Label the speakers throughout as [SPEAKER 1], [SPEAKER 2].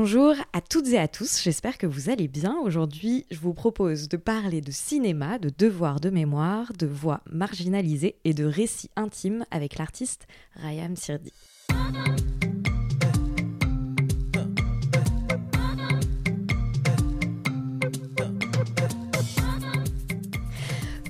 [SPEAKER 1] Bonjour à toutes et à tous, j'espère que vous allez bien. Aujourd'hui, je vous propose de parler de cinéma, de devoirs de mémoire, de voix marginalisées et de récits intimes avec l'artiste Rayam Sirdi.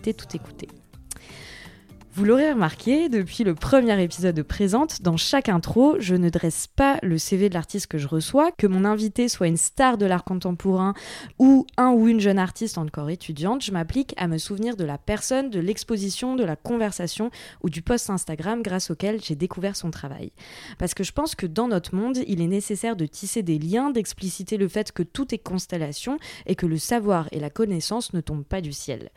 [SPEAKER 1] tout écouter. Vous l'aurez remarqué, depuis le premier épisode de Présente, dans chaque intro, je ne dresse pas le CV de l'artiste que je reçois, que mon invité soit une star de l'art contemporain ou un ou une jeune artiste encore étudiante, je m'applique à me souvenir de la personne, de l'exposition, de la conversation ou du post Instagram grâce auquel j'ai découvert son travail. Parce que je pense que dans notre monde, il est nécessaire de tisser des liens, d'expliciter le fait que tout est constellation et que le savoir et la connaissance ne tombent pas du ciel.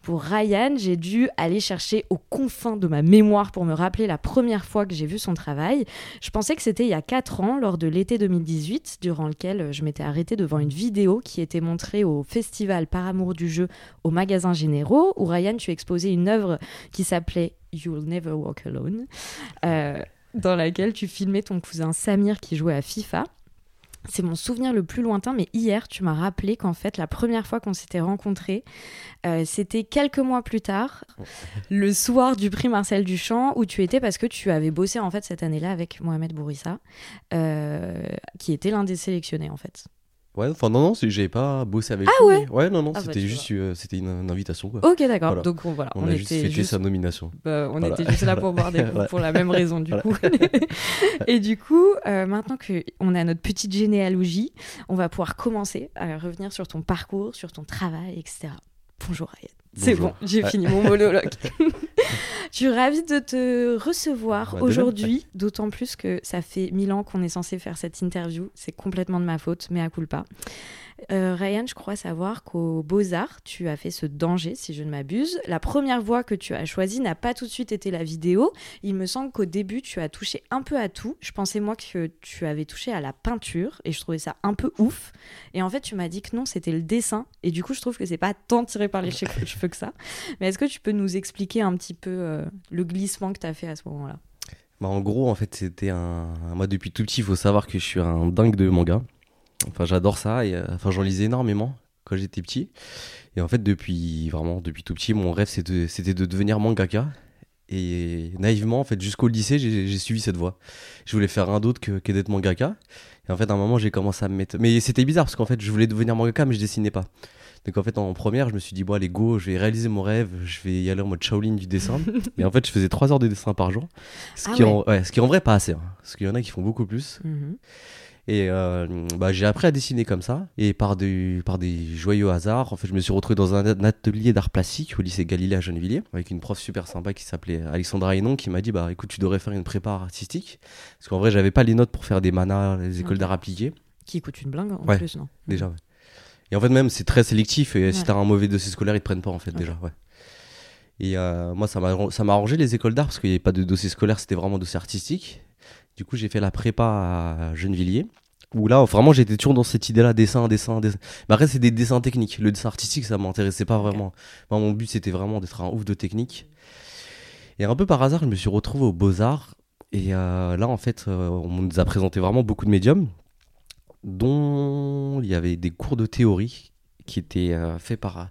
[SPEAKER 1] Pour Ryan, j'ai dû aller chercher au de ma mémoire pour me rappeler la première fois que j'ai vu son travail. Je pensais que c'était il y a 4 ans, lors de l'été 2018, durant lequel je m'étais arrêtée devant une vidéo qui était montrée au festival Par amour du jeu au magasin Généraux, où Ryan, tu exposais une œuvre qui s'appelait You'll Never Walk Alone, euh, dans laquelle tu filmais ton cousin Samir qui jouait à FIFA. C'est mon souvenir le plus lointain, mais hier, tu m'as rappelé qu'en fait, la première fois qu'on s'était rencontrés, euh, c'était quelques mois plus tard, le soir du prix Marcel Duchamp, où tu étais parce que tu avais bossé en fait cette année-là avec Mohamed Bourissa, euh, qui était l'un des sélectionnés en fait.
[SPEAKER 2] Ouais, enfin non, non, j'avais pas bossé avec
[SPEAKER 1] ah
[SPEAKER 2] lui.
[SPEAKER 1] Ouais
[SPEAKER 2] non, non,
[SPEAKER 1] ah bah,
[SPEAKER 2] c'était juste euh, c'était une, invitation. Quoi.
[SPEAKER 1] Ok, d'accord. Donc on, voilà,
[SPEAKER 2] on, a juste fêté sa nomination.
[SPEAKER 1] Bah, on était juste là pour boire des coups pour la même raison du coup. Et du coup, euh, maintenant que on a notre petite généalogie, on va pouvoir commencer à revenir sur ton parcours, sur ton travail, etc. Bonjour Ryan. C'est bon, j'ai fini mon monologue. Je suis ravie de te recevoir bah, aujourd'hui, d'autant plus que ça fait mille ans qu'on est censé faire cette interview. C'est complètement de ma faute, mais à pas. Euh, Ryan, je crois savoir qu'au Beaux-Arts, tu as fait ce danger, si je ne m'abuse. La première voie que tu as choisie n'a pas tout de suite été la vidéo. Il me semble qu'au début, tu as touché un peu à tout. Je pensais, moi, que tu avais touché à la peinture et je trouvais ça un peu ouf. Et en fait, tu m'as dit que non, c'était le dessin. Et du coup, je trouve que c'est pas tant tiré par les cheveux que ça. Mais est-ce que tu peux nous expliquer un petit peu euh, le glissement que tu as fait à ce moment-là?
[SPEAKER 2] Bah, En gros, en fait, c'était un. Moi, depuis tout petit, il faut savoir que je suis un dingue de manga. Enfin, j'adore ça et euh, enfin, j'en lisais énormément quand j'étais petit. Et en fait, depuis vraiment depuis tout petit, mon rêve c'était de, devenir mangaka. Et naïvement, en fait, jusqu'au lycée, j'ai suivi cette voie. Je voulais faire un d'autre que, que d'être mangaka. Et en fait, à un moment, j'ai commencé à me mettre. Mais c'était bizarre parce qu'en fait, je voulais devenir mangaka, mais je dessinais pas. Donc en fait, en première, je me suis dit, bon, allez, go, je vais réaliser mon rêve, je vais y aller en mode Shaolin du dessin. Mais en fait, je faisais 3 heures de dessin par jour. Ce, ah qui, En... ce qui en vrai pas assez. Hein. Parce qu'il y en a qui font beaucoup plus. Mhm. Et euh, bah, j'ai appris à dessiner comme ça. Et par des, par des joyeux hasards, en fait, je me suis retrouvé dans un atelier d'art plastique au lycée Galilée à Gennevilliers, avec une prof super sympa qui s'appelait Alexandra Hénon, qui m'a dit Bah écoute, tu devrais faire une prépa artistique. Parce qu'en vrai, j'avais pas les notes pour faire des manas, les écoles d'art appliquées.
[SPEAKER 1] Qui coûte une blingue en plus, non
[SPEAKER 2] Déjà, ouais. Et en fait, même, c'est très sélectif. Et si t'as un mauvais dossier scolaire, ils te prennent pas, en fait, déjà, ouais. Et euh, moi, ça m'a arrangé les écoles d'art parce qu'il n'y avait pas de dossier scolaire, c'était vraiment dossier artistique. Du coup, j'ai fait la prépa à Gennevilliers. Où là, vraiment, j'étais toujours dans cette idée-là, dessin, dessin, dessin. Mais après, c'est des dessins techniques. Le dessin artistique, ça m'intéressait pas vraiment. mon but, c'était vraiment d'être un ouf de technique. Et un peu par hasard, je me suis retrouvé aux Beaux-Arts. Et euh, là, en fait, euh, on nous a présenté vraiment beaucoup de médiums, dont il y avait des cours de théorie qui étaient euh, faits par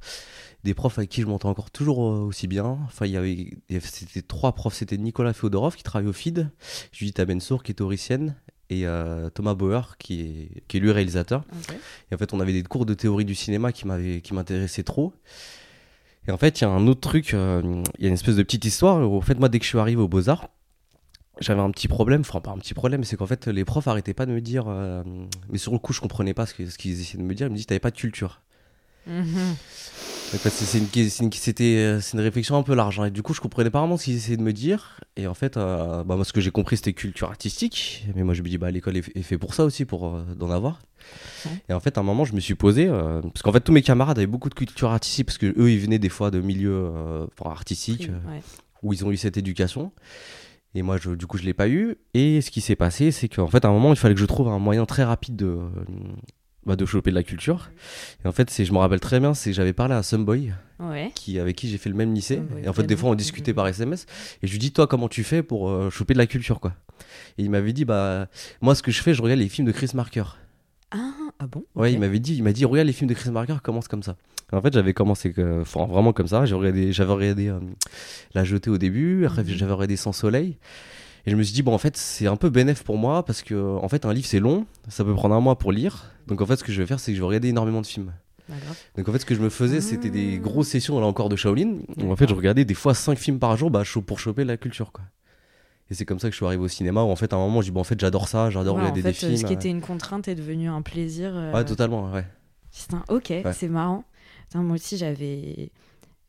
[SPEAKER 2] des profs avec qui je m'entends encore toujours aussi bien. Enfin, il y avait, c'était trois profs. C'était Nicolas Féodorov qui travaille au FID, Judith Abensour qui est théoricienne et euh, Thomas Bauer qui est, qui est lui réalisateur. Et en fait, on avait des cours de théorie du cinéma qui m'intéressaient trop. Et en fait, il y a un autre truc, euh, il y a une espèce de petite histoire. Où, en fait, moi, dès que je suis arrivé aux Beaux-Arts, j'avais un petit problème, enfin pas un petit problème, c'est qu'en fait les profs arrêtaient pas de me dire, euh, mais sur le coup je comprenais pas ce qu'ils essayaient de me dire, ils me disaient t'avais pas de culture. Mhm. C'est une, c'est une réflexion un peu large. Hein. Et du coup, je comprenais pas vraiment ce qu'ils essayaient de me dire. Et en fait, bah, moi, ce que j'ai compris, c'était culture artistique. Mais moi, je me dis, bah, l'école est, fait pour ça aussi, pour d'en avoir. Et en fait, à un moment, je me suis posé, parce qu'en fait, tous mes camarades avaient beaucoup de culture artistique, parce que eux, ils venaient des fois de milieux artistiques, où ils ont eu cette éducation. Et moi, je, du coup, je l'ai pas eu. Et ce qui s'est passé, c'est qu'en fait, à un moment, il fallait que je trouve un moyen très rapide de, bah, de choper de la culture. Et en fait, c'est, je me rappelle très bien, c'est j'avais parlé à Sunboy, qui, avec qui j'ai fait le même lycée. et en fait, des fois, on discutait par SMS. Et je lui dis, toi, comment tu fais pour euh, choper de la culture, quoi? Et il m'avait dit, bah, moi, ce que je fais, je regarde les films de Chris Marker.
[SPEAKER 1] Ah, ah bon?
[SPEAKER 2] Ouais, il m'avait dit, il m'a dit, regarde les films de Chris Marker, commence comme ça. En fait, j'avais commencé vraiment comme ça. J'avais regardé, j'avais regardé euh, La Jetée au début, mhm. j'avais regardé Sans Soleil. Et je me suis dit, bon, en fait, c'est un peu bénéf pour moi parce que, en fait, un livre, c'est long, ça peut prendre un mois pour lire. Donc, en fait, ce que je vais faire, c'est que je vais regarder énormément de films. Donc, en fait, ce que je me faisais, c'était des ah. grosses sessions, là encore, de Shaolin. Où, en fait, je regardais des fois 5 films par jour bah, pour choper la culture, quoi. Et c'est comme ça que je suis arrivé au cinéma où en fait à un moment je dis bon en fait j'adore ça, j'adore regarder des films.
[SPEAKER 1] Ce qui était une contrainte est devenu un plaisir. Euh,
[SPEAKER 2] ouais totalement ouais.
[SPEAKER 1] ok c'est marrant moi aussi, j'avais.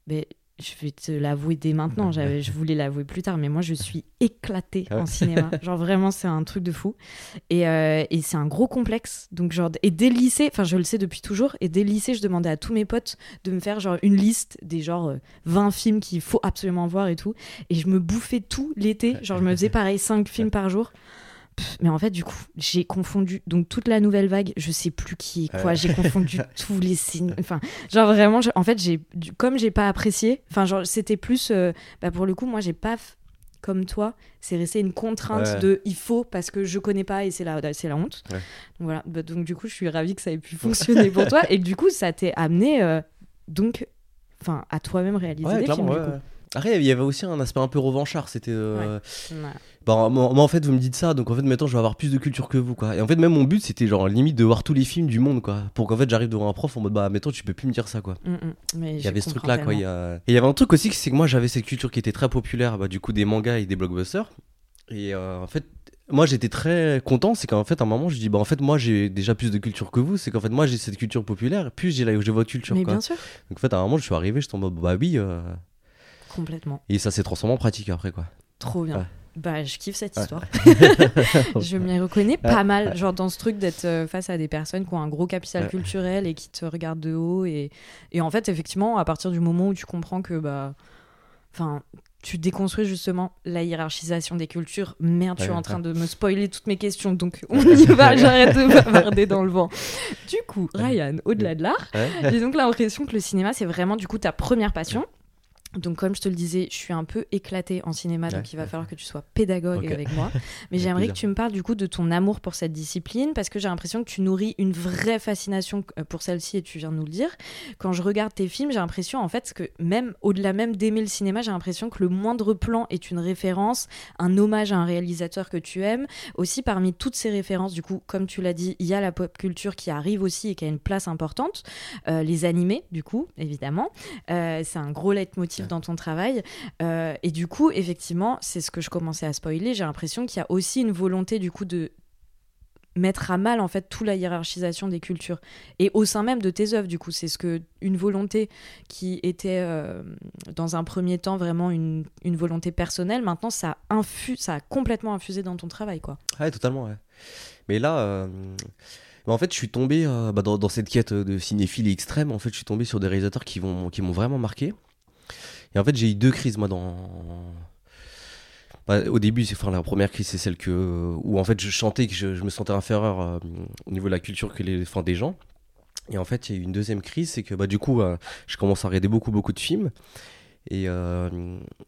[SPEAKER 1] Mais je vais te l'avouer dès maintenant, je voulais l'avouer plus tard, mais moi je suis éclatée en cinéma. Genre vraiment, c'est un truc de fou. Et, euh, et c'est un gros complexe. Donc, genre, et dès le lycée, enfin je le sais depuis toujours, et dès le lycée, je demandais à tous mes potes de me faire genre une liste des genre 20 euh, films qu'il faut absolument voir et tout. Et je me bouffais tout l'été. Genre, je me faisais pareil, 5 films par jour mais en fait, du coup, j'ai confondu donc toute la nouvelle vague. Je sais plus qui est quoi. J'ai confondu tous les signes. Enfin, genre vraiment, en fait, j'ai comme j'ai pas apprécié. Enfin, genre c'était plus. Euh, bah, pour le coup, moi, j'ai pas comme toi. C'est resté une contrainte de il faut parce que je connais pas et c'est la c'est la honte. Donc voilà. Bah, donc du coup, je suis ravie que ça ait pu fonctionner pour toi et du coup, ça t'est amené euh, donc, enfin, à toi-même réaliser des films. Du coup.
[SPEAKER 2] Après, il y avait aussi un aspect un peu revanchard. C'était. Euh, bah, moi, en fait, vous me dites ça, donc en fait, maintenant, je vais avoir plus de culture que vous, quoi. Et en fait, même mon but, c'était genre limite de voir tous les films du monde, quoi. Pour qu'en fait, j'arrive devant un prof en mode, bah, maintenant, tu peux plus me dire ça, quoi. Mm, mm. il y avait ce truc-là, quoi. Et il y avait un truc aussi, c'est que moi, j'avais cette culture qui était très populaire, bah, du coup, des mangas et des blockbusters. Et euh, en fait, moi j'étais très content, c'est qu'en fait à un moment je dis bah en fait moi j'ai déjà plus de culture que vous, c'est qu'en fait moi j'ai cette culture populaire, plus j'ai j'ai votre culture.
[SPEAKER 1] Mais bien sûr.
[SPEAKER 2] Donc en fait à un moment je suis arrivé, je tombe bah oui, euh,
[SPEAKER 1] Complètement.
[SPEAKER 2] Et ça s'est transformé en pratique après, quoi.
[SPEAKER 1] Trop bien. Bah, je kiffe cette histoire. je m'y reconnais pas mal, genre dans ce truc d'être euh, face à des personnes qui ont un gros capital culturel et qui te regardent de haut. Et, et en fait, effectivement, à partir du moment où tu comprends que, bah, enfin, tu déconstruis justement la hiérarchisation des cultures. Merde, tu es en train de me spoiler toutes mes questions, donc on y va, j'arrête de bavarder dans le vent. Du coup, Ryan, au-delà de l'art, j'ai donc l'impression que le cinéma, c'est vraiment du coup ta première passion. Donc, comme je te le disais, je suis un peu éclatée en cinéma, donc il va falloir que tu sois pédagogue avec moi. Mais j'aimerais que tu me parles du coup de ton amour pour cette discipline, parce que j'ai l'impression que tu nourris une vraie fascination euh, pour celle-ci, et tu viens de nous le dire. Quand je regarde tes films, j'ai l'impression en fait que même au-delà même d'aimer le cinéma, j'ai l'impression que le moindre plan est une référence, un hommage à un réalisateur que tu aimes. Aussi, parmi toutes ces références, du coup, comme tu l'as dit, il y a la pop culture qui arrive aussi et qui a une place importante. Euh, les animés, du coup, évidemment. Euh, c'est un gros leitmotiv dans ton travail. Euh, et du coup, effectivement, c'est ce que je commençais à spoiler. J'ai l'impression qu'il y a aussi une volonté du coup de mettre à mal en fait toute la hiérarchisation des cultures et au sein même de tes œuvres du coup c'est ce que une volonté qui était euh, dans un premier temps vraiment une, une volonté personnelle maintenant ça infuse ça a complètement infusé dans ton travail quoi
[SPEAKER 2] ouais totalement ouais mais là euh, bah, en fait, je suis tombé bah, dans, dans, cette quête de cinéphilie extrême. En fait, je suis tombé sur des réalisateurs qui m'ont qui vraiment marqué. Et en fait, j'ai eu deux crises, moi, dans. Bah, au début, c'est enfin, la première crise, c'est celle que, où en fait je chantais que je, me sentais inférieur euh, au niveau de la culture que les, enfin, des gens. Et en fait, il y a eu une deuxième crise, c'est que bah, du coup, euh, je commence à regarder beaucoup, beaucoup de films. Et euh,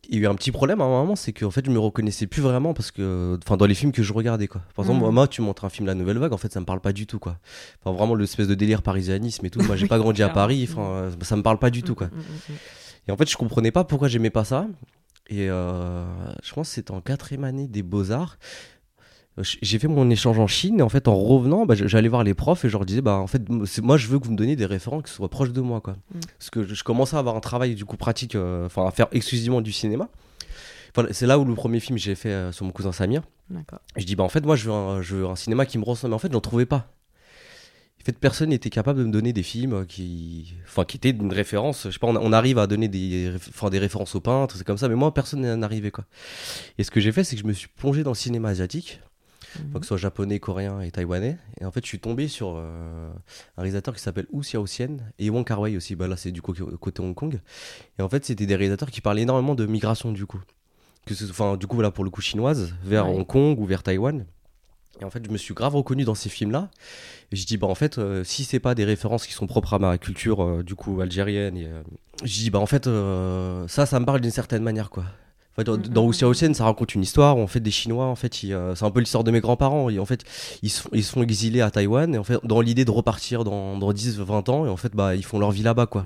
[SPEAKER 2] il y a eu un petit problème à un moment, c'est qu'en fait, je me reconnaissais plus vraiment parce que, enfin, dans les films que je regardais, quoi. Par exemple, mm. moi, tu montres un film La Nouvelle Vague, en fait, ça me parle pas du tout, quoi. Enfin, vraiment, l'espèce de délire parisianisme et tout. Moi, j'ai pas grandi à Paris, enfin, ça me parle pas du tout, quoi. Mm, mm, et en fait, je comprenais pas pourquoi j'aimais pas ça. Et euh, je pense que c'était en quatrième année des beaux-arts. J'ai fait mon échange en Chine et en fait en revenant, bah, j'allais voir les profs et je leur disais bah en fait moi je veux que vous me donniez des référents qui soient proches de moi quoi. Mm. Parce que je, commençais à avoir un travail du coup pratique, euh, enfin à faire exclusivement du cinéma. c'est là où le premier film j'ai fait euh, sur mon cousin Samir. Je dis bah en fait moi je veux, un, je veux un cinéma qui me ressemble mais en fait j'en trouvais pas. En fait, personne n'était capable de me donner des films qui, enfin, qui étaient une référence. Je sais pas, on, arrive à donner des, enfin, des références aux peintres, c'est comme ça, mais moi, personne n'en arrivait, quoi. Et ce que j'ai fait, c'est que je me suis plongé dans le cinéma asiatique, que ce soit japonais, coréen et taïwanais. Et en fait, je suis tombé sur euh, un réalisateur qui s'appelle Wu Xiaoxian et Wong Kar Wai aussi. Bah là, c'est du côté Hong Kong. Et en fait, c'était des réalisateurs qui parlaient énormément de migration, du coup. Que ce, enfin, du coup, voilà, pour le coup chinoise, vers Hong Kong ou vers Taïwan. Et en fait, je me suis grave reconnu dans ces films-là. Et je dis, bah en fait, euh, si c'est pas des références qui sont propres à ma culture, euh, du coup, algérienne, et, euh, je dis, bah en fait, ça, ça me parle d'une certaine manière, quoi. En fait, dans, mm, mm, mm. ça raconte une histoire où en fait des Chinois, en fait, c'est un peu l'histoire de mes grands-parents. En fait, ils se, ils font exiler à Taïwan et en fait, dans l'idée de repartir dans, dans 10, 20 ans, et en fait, bah, ils font leur vie là-bas, quoi.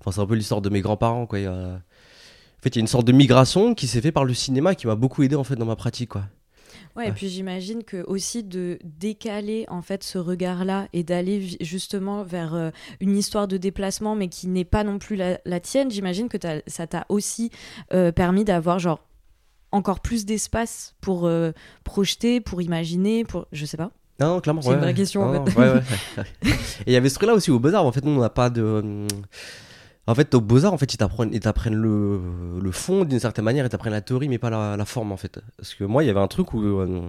[SPEAKER 2] Enfin, c'est un peu l'histoire de mes grands-parents, quoi. En fait, il y a une sorte de migration qui s'est fait par le cinéma qui m'a beaucoup aidé en fait dans ma pratique, quoi.
[SPEAKER 1] Ouais, et puis j'imagine que aussi de décaler en fait ce regard-là et d'aller justement vers euh, une histoire de déplacement, mais qui n'est pas non plus la, tienne, j'imagine que ça t'a aussi euh, permis d'avoir genre encore plus d'espace pour euh, projeter, pour imaginer, pour je sais pas.
[SPEAKER 2] Non, clairement.
[SPEAKER 1] C'est une vraie question en
[SPEAKER 2] fait. Ouais, et il y avait ce truc-là aussi au Beaux-Arts. En fait, nous, on n'a pas de. En fait, au Beaux-Arts, en fait, ils t'apprennent, le, le fond d'une certaine manière, ils t'apprennent la théorie, mais pas la, forme, en fait. Parce que moi, il y avait un truc où. Euh,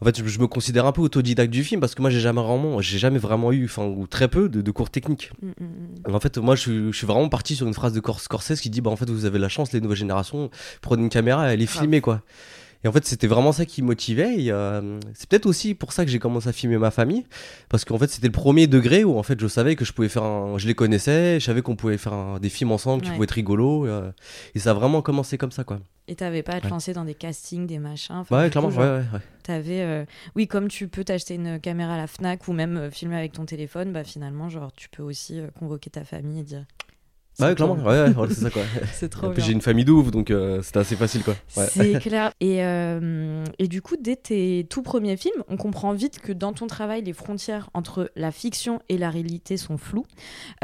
[SPEAKER 2] en fait, je, me considère un peu autodidacte du film parce que moi, j'ai jamais vraiment, j'ai jamais vraiment eu, enfin, ou très peu de, cours techniques. Mm, mm, mm. En fait, moi, je, suis vraiment parti sur une phrase de Scorsese qui dit, bah, en fait, vous avez la chance, les nouvelles générations, prenez une caméra et allez filmer, quoi. Et en fait, c'était vraiment ça qui motivait. Euh, c'est peut-être aussi pour ça que j'ai commencé à filmer ma famille, parce qu'en fait, c'était le premier degré où en fait, je savais que je pouvais faire un, je les connaissais, je savais qu'on pouvait faire des films ensemble, qui pouvaient être rigolos, euh, et ça a vraiment commencé comme ça, quoi.
[SPEAKER 1] Et t'avais pas à te lancer dans des castings, des machins.
[SPEAKER 2] Ouais, clairement, ouais, ouais,
[SPEAKER 1] T'avais, euh, oui, comme tu peux t'acheter une caméra à la Fnac ou même filmer avec ton téléphone, bah finalement, genre, tu peux aussi convoquer ta famille et dire
[SPEAKER 2] Ouais, clairement, ouais, ouais, c'est ça quoi.
[SPEAKER 1] c'est trop
[SPEAKER 2] J'ai une famille d'ouf, donc euh, c'était assez facile quoi.
[SPEAKER 1] C'est clair. Et, euh, et du coup, dès tes tout premiers films, on comprend vite que dans ton travail, les frontières entre la fiction et la réalité sont floues.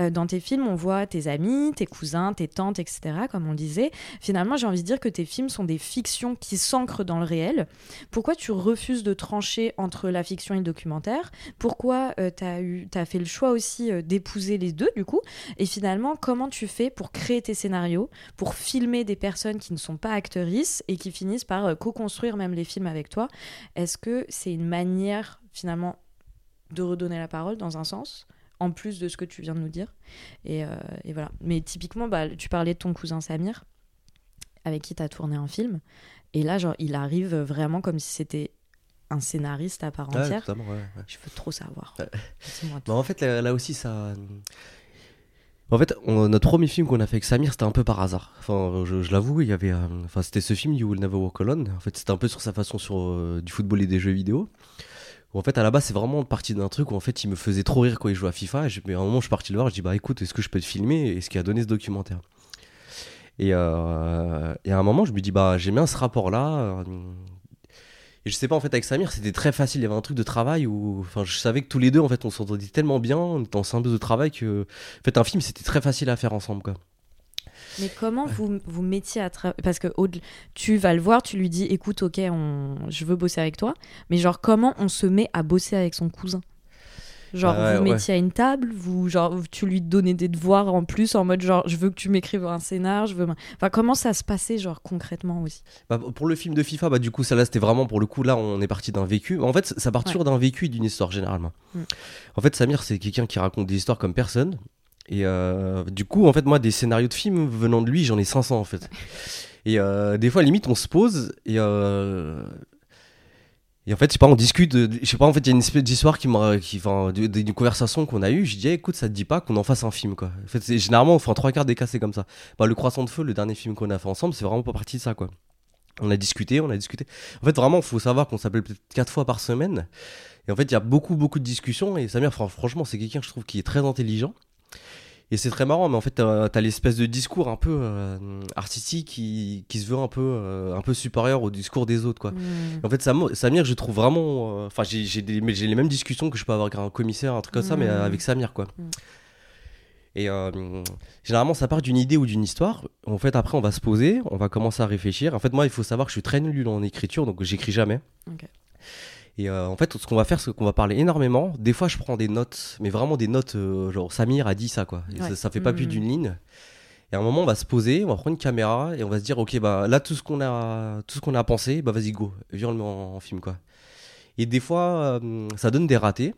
[SPEAKER 1] Euh, dans tes films, on voit tes amis, tes cousins, tes tantes, etc., comme on le disait. Finalement, j'ai envie de dire que tes films sont des fictions qui s'ancrent dans le réel. Pourquoi tu refuses de trancher entre la fiction et le documentaire? Pourquoi tu as, as fait le choix aussi d'épouser les deux, du coup? Et finalement, comment tu fais pour créer tes scénarios, pour filmer des personnes qui ne sont pas actrices et qui finissent par euh, co-construire même les films avec toi Est-ce que c'est une manière finalement de redonner la parole dans un sens en plus de ce que tu viens de nous dire? Et, euh, voilà. Mais typiquement, bah, tu parlais de ton cousin Samir, avec qui tu as tourné un film. Et là, genre, il arrive vraiment comme si c'était un scénariste à part entière. Je veux trop savoir.
[SPEAKER 2] Bah, en fait, là, aussi, ça. En fait, notre premier film qu'on a fait avec Samir, c'était un peu par hasard. Enfin, je, l'avoue, il y avait, euh, enfin, c'était ce film You Will Never Walk Alone. En fait, c'était un peu sur sa façon sur euh, du football et des jeux vidéo. En fait, à la base, c'est vraiment parti d'un truc où en fait, il me faisait trop rire quand il jouait à FIFA. Et à un moment, je suis parti le voir. Je dis bah écoute, est-ce que je peux te filmer Et ce qui a donné ce documentaire? Et, euh, et, à un moment, je me dis bah j'aime bien ce rapport-là. Et je sais pas, en fait, avec Samir, c'était très facile. Il y avait un truc de travail où, enfin, je savais que tous les deux, en fait, on s'entendait tellement bien, on était en symbiose de travail que, en fait, un film, c'était très facile à faire ensemble, quoi.
[SPEAKER 1] Mais comment vous vous mettiez à travailler Parce que tu vas le voir, tu lui dis écoute, ok, on... je veux bosser avec toi. Mais genre, comment on se met à bosser avec son cousin? Genre, vous mettiez à une table, vous, genre, tu lui donnais des devoirs en plus, en mode genre, je veux que tu m'écrives un scénar, je veux. Enfin, comment ça se passait, genre, concrètement aussi?
[SPEAKER 2] Bah, Pour le film de FIFA, bah, du coup, ça là, c'était vraiment pour le coup, là, on est parti d'un vécu. En fait, ça part toujours d'un vécu et d'une histoire, généralement. Mm. En fait, Samir, c'est quelqu'un qui raconte des histoires comme personne. Et euh, du coup, en fait, moi, des scénarios de films venant de lui, j'en ai 500, en fait. Et euh, des fois, limite, on se pose et. Euh, et en fait, je sais pas, on discute, je sais pas, en fait, il y a une espèce d'histoire qui m'a, enfin, d'une conversation qu'on a eue. Je dis, écoute, ça te dit pas qu'on en fasse un film, quoi. En fait, généralement, on fait un trois quarts des c'est comme ça. Bah, le Croissant de Feu, le dernier film qu'on a fait ensemble, c'est vraiment pas partie de ça, quoi. On a discuté, on a discuté. En fait, vraiment, faut savoir qu'on s'appelle peut-être quatre fois par semaine. Et en fait, il y a beaucoup, beaucoup de discussions. Et Samir, franchement, c'est quelqu'un, je trouve, qui est très intelligent. Et c'est très marrant, mais en fait, t'as as, l'espèce de discours un peu euh, artistique qui, qui, se veut un peu, euh, un peu supérieur au discours des autres, quoi. Hmm. En fait, Samir, je trouve vraiment. Euh, enfin, j'ai les mêmes discussions que je peux avoir avec un commissaire, un truc comme ça, mais hmm. avec Samir, quoi. Hmm. Et généralement, ça part d'une idée ou d'une histoire. En fait, après, on va se poser, on va commencer à réfléchir. En fait, moi, il faut savoir que je suis très nul en écriture, donc j'écris jamais. Et euh, en fait, ce qu'on va faire, c'est qu'on va parler énormément. Des fois, je prends des notes, mais vraiment des notes, euh, genre Samir a dit ça, quoi.
[SPEAKER 1] Ouais.
[SPEAKER 2] Ça, ça fait pas plus
[SPEAKER 1] Mhm.
[SPEAKER 2] d'une ligne. Et à un moment, on va se poser, on va prendre une caméra et on va se dire, ok, bah là, tout ce qu'on a, tout ce qu'on a pensé, bah vas-y, go, viens, on le met en, en film, quoi. Et des fois, euh, ça donne des ratés.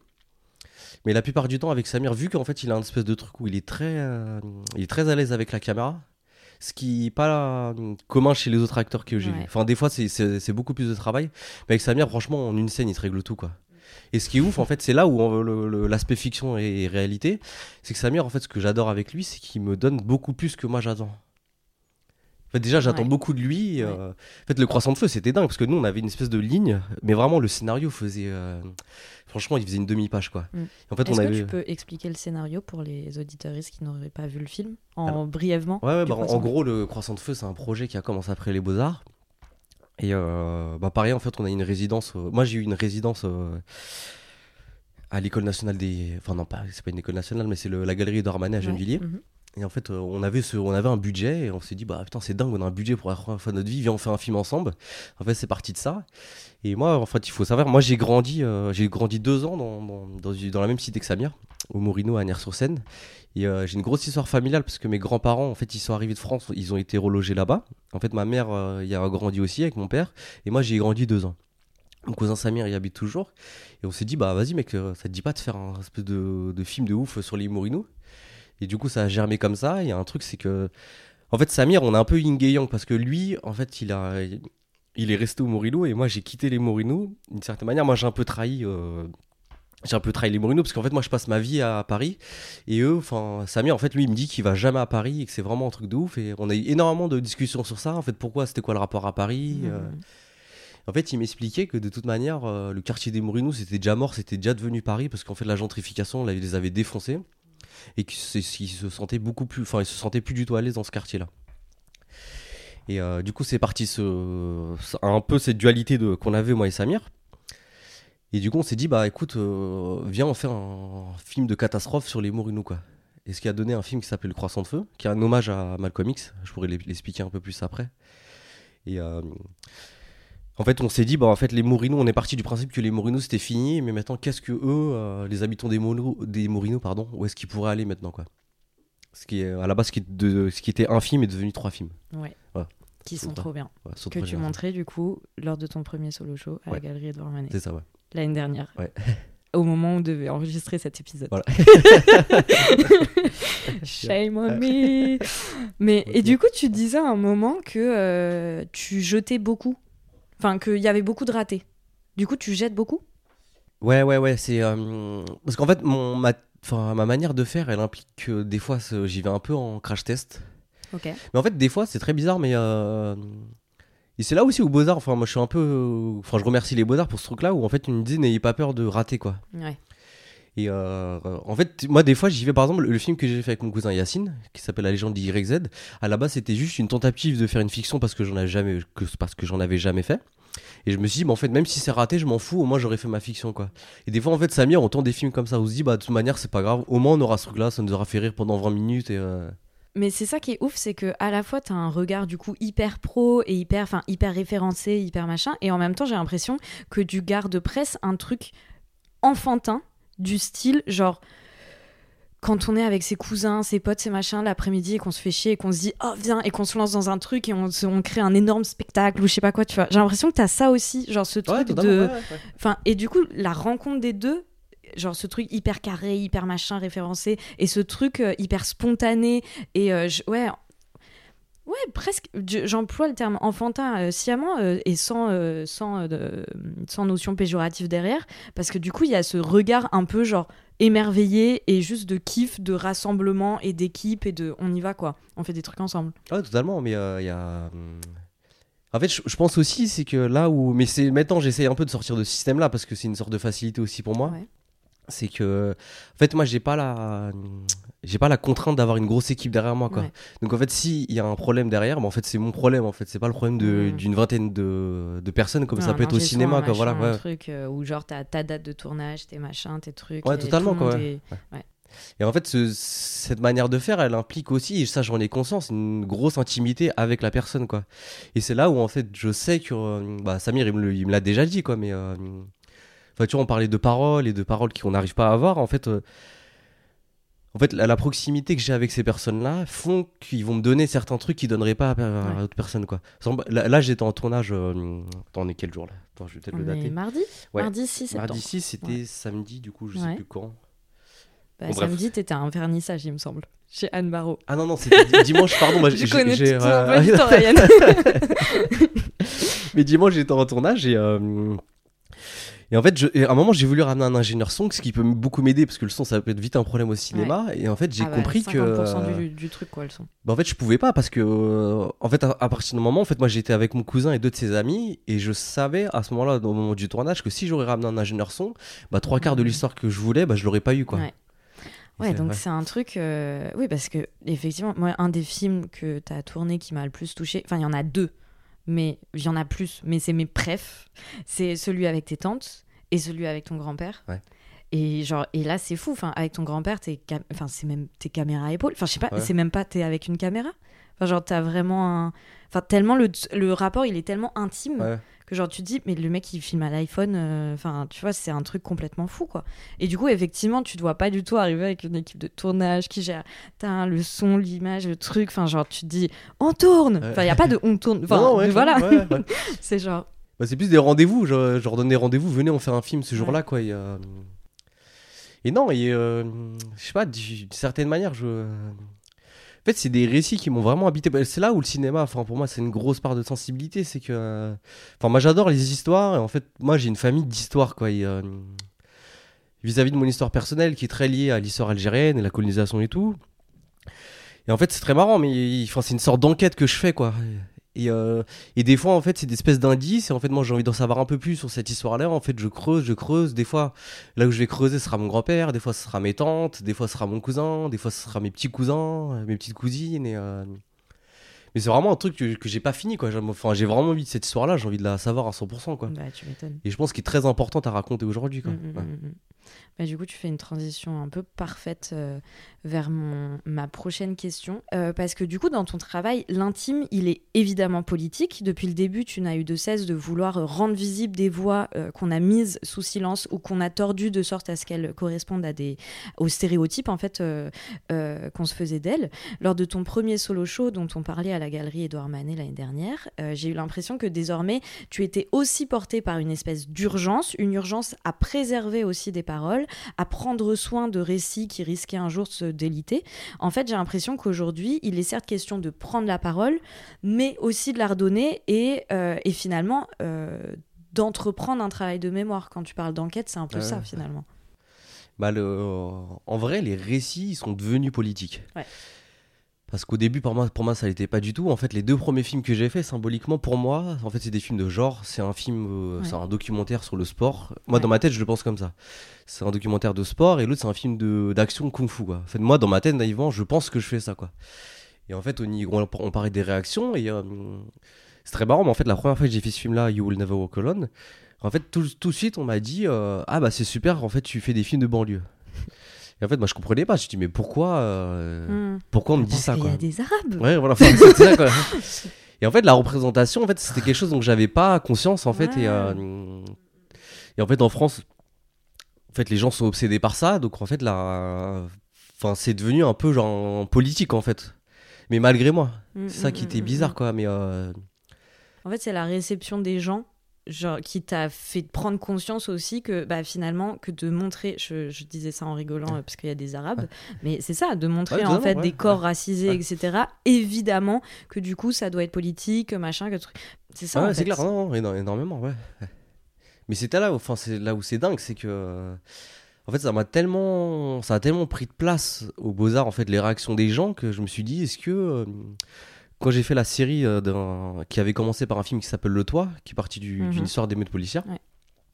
[SPEAKER 2] Mais la plupart du temps, avec Samir, vu qu'en fait, il a un espèce de truc où il est très, il est très à l'aise avec la caméra, ce qui n'est pas euh, commun chez les autres acteurs que j'ai
[SPEAKER 1] Ouais.
[SPEAKER 2] vus. Enfin, des fois, c'est- beaucoup plus de travail. Mais avec Samir, franchement, en une scène, il te règle tout, quoi. Et ce qui est ouf, en fait, c'est là où l'aspect fiction et réalité, c'est que Samir, en fait, ce que j'adore avec lui, c'est qu'il me donne beaucoup plus que moi j'attends. En fait, déjà, j'attends
[SPEAKER 1] Ouais.
[SPEAKER 2] beaucoup de lui.
[SPEAKER 1] Ouais.
[SPEAKER 2] euh, En fait, le croissant de feu, c'était dingue parce que nous, on avait une espèce de ligne, mais vraiment, le scénario faisait. euh, Franchement, il faisait une demi-page, quoi.
[SPEAKER 1] Mm.
[SPEAKER 2] En fait, on
[SPEAKER 1] Est-ce
[SPEAKER 2] avait.
[SPEAKER 1] que tu peux expliquer le scénario pour les auditeuristes qui n'auraient pas vu le film en
[SPEAKER 2] Alors-
[SPEAKER 1] brièvement
[SPEAKER 2] Ouais, ouais, bah, en- gros, le Croissant de Feu, c'est un projet qui a commencé après les Beaux-Arts. Et euh, bah, pareil, en fait, on a une résidence. Moi, j'ai eu une résidence euh, à l'école nationale des. Enfin, non, pas, c'est pas une école nationale, mais c'est le- la galerie d'Ormanet à. Gennevilliers.
[SPEAKER 1] Mhm.
[SPEAKER 2] Et en fait, euh, on, avait on avait un budget et on s'est dit, bah putain, c'est dingue, on a un budget pour la première fois de notre vie, viens, on fait un film ensemble. En fait, c'est parti de ça. Et moi, en fait, il faut savoir, moi, j'ai grandi, euh, j'ai grandi deux ans dans, dans, la même cité que Samir, au Morino, à Nières-sur-Seine. Et euh, j'ai une grosse histoire familiale parce que mes grands-parents, en fait, ils sont arrivés de France, ils ont été relogés là-bas. En fait, ma mère y a grandi aussi avec mon père. Et moi, j'y ai grandi deux ans. Mon cousin Samir y habite toujours. Et on s'est dit, bah vas-y, mec, ça te dit pas de faire un espèce de, de film de ouf sur les Morinos Et du coup, ça a germé comme ça. Il y a un truc, c'est que. En fait, Samir, on est un peu yin et yang parce que lui, en fait, il a. Il est resté au Morino et moi j'ai quitté les Morinos d'une certaine manière. Moi j'ai un peu trahi, euh, j'ai un peu trahi les Morinos parce qu'en fait moi je passe ma vie à Paris et eux, enfin Samir en fait lui il me dit qu'il va jamais à Paris et que c'est vraiment un truc de ouf et on a eu énormément de discussions sur ça. En fait pourquoi c'était quoi le rapport à Paris euh,
[SPEAKER 1] Mhm.
[SPEAKER 2] en fait, il m'expliquait que de toute manière, euh, le quartier des Morinos, c'était déjà mort, c'était déjà devenu Paris, parce qu'en fait, la gentrification, là, ils les avait défoncés, et qu'ils se, sentaient beaucoup plus, enfin, ils se sentaient plus du tout à l'aise dans ce quartier-là. Et euh, du coup, c'est parti ce, un peu cette dualité de, qu'on avait, moi et Samir. Et du coup, on s'est dit, bah écoute, euh, viens, on fait un film de catastrophe sur les Morinos, quoi. Et ce qui a donné un film qui s'appelle Le Croissant de Feu, qui est un hommage à Malcolm X. Je pourrais l'e- l'expliquer un peu plus après. Et euh, en fait, on s'est dit, bah en fait, les Morinos, on est parti du principe que les Morinos c'était fini, mais maintenant, qu'est-ce que eux, euh, les habitants des, Mono- des pardon, où est-ce qu'ils pourraient aller maintenant, quoi? Ce qui est à la base, ce qui, est de, ce qui était un film est devenu trois films.
[SPEAKER 1] Ouais. Qui sont trop bien.
[SPEAKER 2] Ouais,
[SPEAKER 1] Que tu
[SPEAKER 2] générations.
[SPEAKER 1] montrais du coup lors de ton premier solo show à la galerie Edouard Manet
[SPEAKER 2] C'est ça, ouais.
[SPEAKER 1] l'année dernière.
[SPEAKER 2] Ouais.
[SPEAKER 1] Au moment où on devait enregistrer cet épisode.
[SPEAKER 2] Voilà.
[SPEAKER 1] Shame on me. Mais et du coup, tu disais à un moment que euh, tu jetais beaucoup. Enfin, qu'il y avait beaucoup de ratés. Du coup, tu jettes beaucoup?
[SPEAKER 2] Ouais, ouais, ouais, c'est. euh, Parce qu'en fait, mon, ma, manière de faire, elle implique que des fois, j'y vais un peu en crash test.
[SPEAKER 1] Ok.
[SPEAKER 2] Mais en fait, des fois, c'est très bizarre, mais. euh, Et c'est là aussi où Beaux-Arts, enfin, moi, je suis un peu. Enfin, je remercie les Beaux-Arts pour ce truc-là où, en fait, ils me disent, n'ayez pas peur de rater, quoi.
[SPEAKER 1] Ouais.
[SPEAKER 2] Et euh, en fait, moi, des fois, j'y vais, par exemple, le film que j'ai fait avec mon cousin Yacine, qui s'appelle La légende d'YZ, à la base, c'était juste une tentative de faire une fiction parce que j'en avais jamais, que, avais jamais fait. Et je me suis dit, bah, en fait, même si c'est raté, je m'en fous, au moins j'aurais fait ma fiction, quoi. Et des fois, en fait, Samir, on tend des films comme ça, on se dit, bah, de toute manière, c'est pas grave, au moins on aura ce truc-là, ça nous aura fait rire pendant 20 minutes, et. euh,
[SPEAKER 1] Mais c'est ça qui est ouf, c'est que à la fois t'as un regard du coup hyper pro et hyper, hyper référencé, hyper machin, et en même temps j'ai l'impression que tu gardes presque un truc enfantin du style genre quand on est avec ses cousins, ses potes, ses machins l'après-midi et qu'on se fait chier et qu'on se dit oh viens et qu'on se lance dans un truc et on, se- on crée un énorme spectacle ou je sais pas quoi, tu vois. J'ai l'impression que t'as ça aussi, genre ce truc de,
[SPEAKER 2] ouais, ouais, ouais.
[SPEAKER 1] Enfin, et du coup, la rencontre des deux, genre ce truc hyper carré, hyper machin référencé, et ce truc euh, hyper spontané, et euh, je- ouais. Ouais, presque. je- J'emploie le terme enfantin euh, sciemment euh, et sans, euh, sans, sans notion péjorative derrière, parce que du coup, il y a ce regard un peu genre émerveillé et juste de kiff, de rassemblement et d'équipe et de on y va quoi. On fait des trucs ensemble.
[SPEAKER 2] Ouais, totalement, mais il y a. hum, En fait, je, je pense aussi, c'est que là où. Mais c'est maintenant, j'essaye un peu de sortir de ce système-là parce que c'est une sorte de facilité aussi pour moi.
[SPEAKER 1] Ouais.
[SPEAKER 2] C'est que. En fait, moi, j'ai pas la. J'ai pas la contrainte d'avoir une grosse équipe derrière moi, quoi.
[SPEAKER 1] Ouais.
[SPEAKER 2] Donc, en fait, s'il y a un problème derrière, bah, en fait, c'est mon problème, en fait. C'est pas le problème
[SPEAKER 1] Mhm.
[SPEAKER 2] d'une vingtaine de, de personnes comme ça peut être au cinéma, quoi. Voilà,
[SPEAKER 1] un
[SPEAKER 2] ouais.
[SPEAKER 1] truc euh, où genre t'as ta date de tournage, tes machins, tes trucs.
[SPEAKER 2] Ouais, totalement, quoi, ouais. Et en fait, ce- cette manière de faire, elle implique aussi, et ça j'en ai conscience, une grosse intimité avec la personne, quoi. Et c'est là où en fait, je sais que, euh, bah, Samir, il me l'a déjà dit, quoi, mais euh, tu vois, on parlait de paroles et de paroles qu'on n'arrive pas à avoir. En fait, euh, en fait, la, la proximité que j'ai avec ces personnes-là font qu'ils vont me donner certains trucs qu'ils donneraient pas à, à
[SPEAKER 1] Ouais.
[SPEAKER 2] d'autres personnes, quoi. Là, là, j'étais en tournage. euh, Attends, on est quel jour là? Attends, je vais peut-être le dater.
[SPEAKER 1] mardi?
[SPEAKER 2] Ouais.
[SPEAKER 1] Mardi 6 septembre.
[SPEAKER 2] Mardi 6, c'était samedi, du coup, je sais plus quand.
[SPEAKER 1] Bah,
[SPEAKER 2] Bon,
[SPEAKER 1] samedi, t'étais à un vernissage, il me semble, chez Anne Barrault.
[SPEAKER 2] Ah non, non, c'était di- dimanche, pardon. bah,
[SPEAKER 1] Je connais tout Ryan.
[SPEAKER 2] Mais dimanche, j'étais en tournage et. euh, Et en fait, je- et à un moment, j'ai voulu ramener un ingénieur son, ce qui peut beaucoup m'aider parce que le son, ça peut être vite un problème au cinéma. Et en fait, j'ai
[SPEAKER 1] Ah bah,
[SPEAKER 2] compris que.
[SPEAKER 1] 50%
[SPEAKER 2] euh,
[SPEAKER 1] du, du truc, quoi, le son.
[SPEAKER 2] Bah, en fait, je pouvais pas parce que, euh, en fait, à, à partir du moment, en fait, moi, j'étais avec mon cousin et deux de ses amis et je savais à ce moment-là, au moment du tournage, que si j'aurais ramené un ingénieur son, bah, trois quarts de l'histoire que je voulais, bah, je l'aurais pas eu, quoi.
[SPEAKER 1] Ouais. Donc c'est un truc. euh, Oui, parce que, effectivement, moi, un des films que tu as tourné qui m'a le plus touché, enfin, il y en a deux, mais il y en a plus, mais c'est mes préf. C'est celui avec tes tantes et celui avec ton grand-père.
[SPEAKER 2] Ouais.
[SPEAKER 1] Et, genre, et là, c'est fou. Enfin, avec ton grand-père, t'es cam- enfin, c'est même tes caméras à épaules. Enfin, je sais pas,
[SPEAKER 2] Ouais.
[SPEAKER 1] c'est même pas t'es avec une caméra. Enfin, genre, t'as vraiment un. Enfin, tellement le, le rapport, il est tellement intime
[SPEAKER 2] Ouais.
[SPEAKER 1] Que genre tu te dis mais le mec il filme à l'iPhone euh, enfin tu vois c'est un truc complètement fou quoi et du coup effectivement tu dois pas du tout arriver avec une équipe de tournage qui gère le son l'image le truc enfin genre tu te dis on tourne enfin il y a pas de on tourne enfin
[SPEAKER 2] Non, ouais,
[SPEAKER 1] voilà
[SPEAKER 2] ouais, ouais.
[SPEAKER 1] c'est genre
[SPEAKER 2] Bah, c'est plus des rendez-vous, je, je leur donne des rendez-vous, venez on fait un film ce jour-là quoi. Et, euh, et non, et euh, je sais pas, d'une certaine manière, je. Fait, c'est des récits qui m'ont vraiment habité. Bah, C'est là où le cinéma, enfin pour moi, c'est une grosse part de sensibilité, c'est que, enfin moi j'adore les histoires. En fait, moi j'ai une famille d'histoires quoi. euh, Vis-à-vis de mon histoire personnelle, qui est très liée à l'histoire algérienne et la colonisation et tout. Et en fait, c'est très marrant, mais enfin, c'est une sorte d'enquête que je fais quoi. Et, euh, et des fois, en fait, c'est des espèces d'indices. Et en fait, moi, j'ai envie d'en savoir un peu plus sur cette histoire-là. En fait, je creuse, je creuse. Des fois, là où je vais creuser, ce sera mon grand-père. Des fois, ce sera mes tantes. Des fois, ce sera mon cousin. Des fois, ce sera mes petits cousins, euh, mes petites cousines. Et, euh, Mais c'est vraiment un truc que, que j'ai pas fini, quoi. J'ai- Enfin, j'ai vraiment envie de cette histoire-là. J'ai envie de la savoir à 100%, quoi.
[SPEAKER 1] bah tu m'étonnes
[SPEAKER 2] Et je pense qu'il est très importante à raconter aujourd'hui, quoi.
[SPEAKER 1] Mm, mm,
[SPEAKER 2] Ouais.
[SPEAKER 1] mm, mm. Bah, du coup, tu fais une transition un peu parfaite euh, vers mon, ma prochaine question. Euh, parce que du coup, dans ton travail, l'intime, il est évidemment politique. Depuis le début, tu n'as eu de cesse de vouloir rendre visibles des voix euh, qu'on a mises sous silence ou qu'on a tordues de sorte à ce qu'elles correspondent à des, aux stéréotypes en fait, euh, euh, qu'on se faisait d'elles. Lors de ton premier solo show dont on parlait à la galerie Édouard Manet l'année dernière, euh, j'ai eu l'impression que désormais, tu étais aussi porté par une espèce d'urgence, une urgence à préserver aussi des à prendre soin de récits qui risquaient un jour de se déliter. En fait, j'ai l'impression qu'aujourd'hui, il est certes question de prendre la parole, mais aussi de la redonner et, euh, et finalement euh, d'entreprendre un travail de mémoire. Quand tu parles d'enquête, c'est un peu ça finalement.
[SPEAKER 2] Bah, le... En vrai, les récits, ils sont devenus politiques.
[SPEAKER 1] Ouais.
[SPEAKER 2] Parce qu'au début, pour moi, pour moi, ça l'était pas du tout. En fait, les deux premiers films que j'ai faits, symboliquement, pour moi, en fait, c'est des films de genre. C'est un film, euh,
[SPEAKER 1] Ouais.
[SPEAKER 2] c'est un documentaire sur le sport. Moi,
[SPEAKER 1] Ouais.
[SPEAKER 2] dans ma tête, je le pense comme ça. C'est un documentaire de sport et l'autre, c'est un film d'action kung-fu. En fait, moi, dans ma tête, naïvement, je pense que je fais ça, quoi. Et en fait, on, y- on, on parlait des réactions et euh, c'est très marrant. Mais en fait, la première fois que j'ai fait ce film-là, You Will Never Walk Alone, en fait, tout, tout de suite, on m'a dit, euh, ah bah c'est super. En fait, tu fais des films de banlieue. Et en fait, moi, je comprenais pas. Je me dis, mais pourquoi, euh,
[SPEAKER 1] Hmm.
[SPEAKER 2] pourquoi on me dit
[SPEAKER 1] Parce
[SPEAKER 2] ça, quoi
[SPEAKER 1] y a des Arabes.
[SPEAKER 2] Ouais, voilà, enfin, c'était ça, quoi. Et en fait, la représentation, en fait, c'était quelque chose dont j'avais pas conscience, en fait.
[SPEAKER 1] Ouais.
[SPEAKER 2] Et, euh, et en fait, en France, en fait, les gens sont obsédés par ça. Donc, en fait, là, enfin, c'est devenu un peu genre politique, en fait. Mais malgré moi.
[SPEAKER 1] Mm,
[SPEAKER 2] C'est ça
[SPEAKER 1] mm,
[SPEAKER 2] qui était bizarre, quoi. Mais euh,
[SPEAKER 1] En fait, c'est la réception des gens genre, qui t'a fait prendre conscience aussi que bah, finalement, que de montrer, je, je disais ça en rigolant euh, parce qu'il y a des Arabes, mais c'est ça, de montrer
[SPEAKER 2] Ouais,
[SPEAKER 1] en fait des corps racisés, etc. Évidemment que du coup, ça doit être politique, machin, que truc. C'est ça.
[SPEAKER 2] ouais,
[SPEAKER 1] en
[SPEAKER 2] c'est clair, non, non, éno- énormément, ouais. Mais c'était là, enfin, c'est là où c'est dingue, c'est que. En fait, ça m'a tellement, ça a tellement pris de place aux Beaux-Arts, en fait, les réactions des gens, que je me suis dit, est-ce que. Quand j'ai fait la série euh, qui avait commencé par un film qui s'appelle Le Toit, qui est parti du-
[SPEAKER 1] Mhm.
[SPEAKER 2] d'une histoire d'émeute policière,
[SPEAKER 1] Ouais.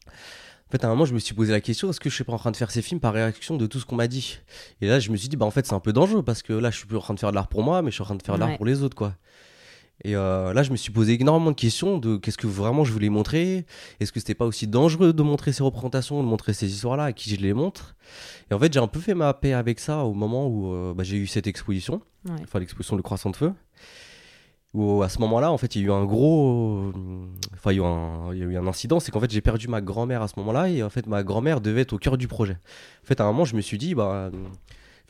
[SPEAKER 2] en fait, à un moment, je me suis posé la question est-ce que je suis pas en train de faire ces films par réaction de tout ce qu'on m'a dit? Et là, je me suis dit bah en fait, c'est un peu dangereux parce que là, je suis plus en train de faire de l'art pour moi, mais je suis en train de faire de l'art
[SPEAKER 1] Ouais.
[SPEAKER 2] pour les autres, quoi. Et euh, là, je me suis posé énormément de questions de qu'est-ce que vraiment je voulais montrer? Est-ce que c'était pas aussi dangereux de montrer ces représentations, de montrer ces histoires-là à qui je les montre? Et en fait, j'ai un peu fait ma paix avec ça au moment où euh, bah, j'ai eu cette exposition,
[SPEAKER 1] Ouais.
[SPEAKER 2] enfin l'exposition Le Croissant de Feu, où à ce moment-là, en fait, il y a eu un gros. Enfin, il y a eu un, il y un incident, c'est qu'en fait, j'ai perdu ma grand-mère à ce moment-là, et en fait, ma grand-mère devait être au cœur du projet. En fait, à un moment, je me suis dit, bah.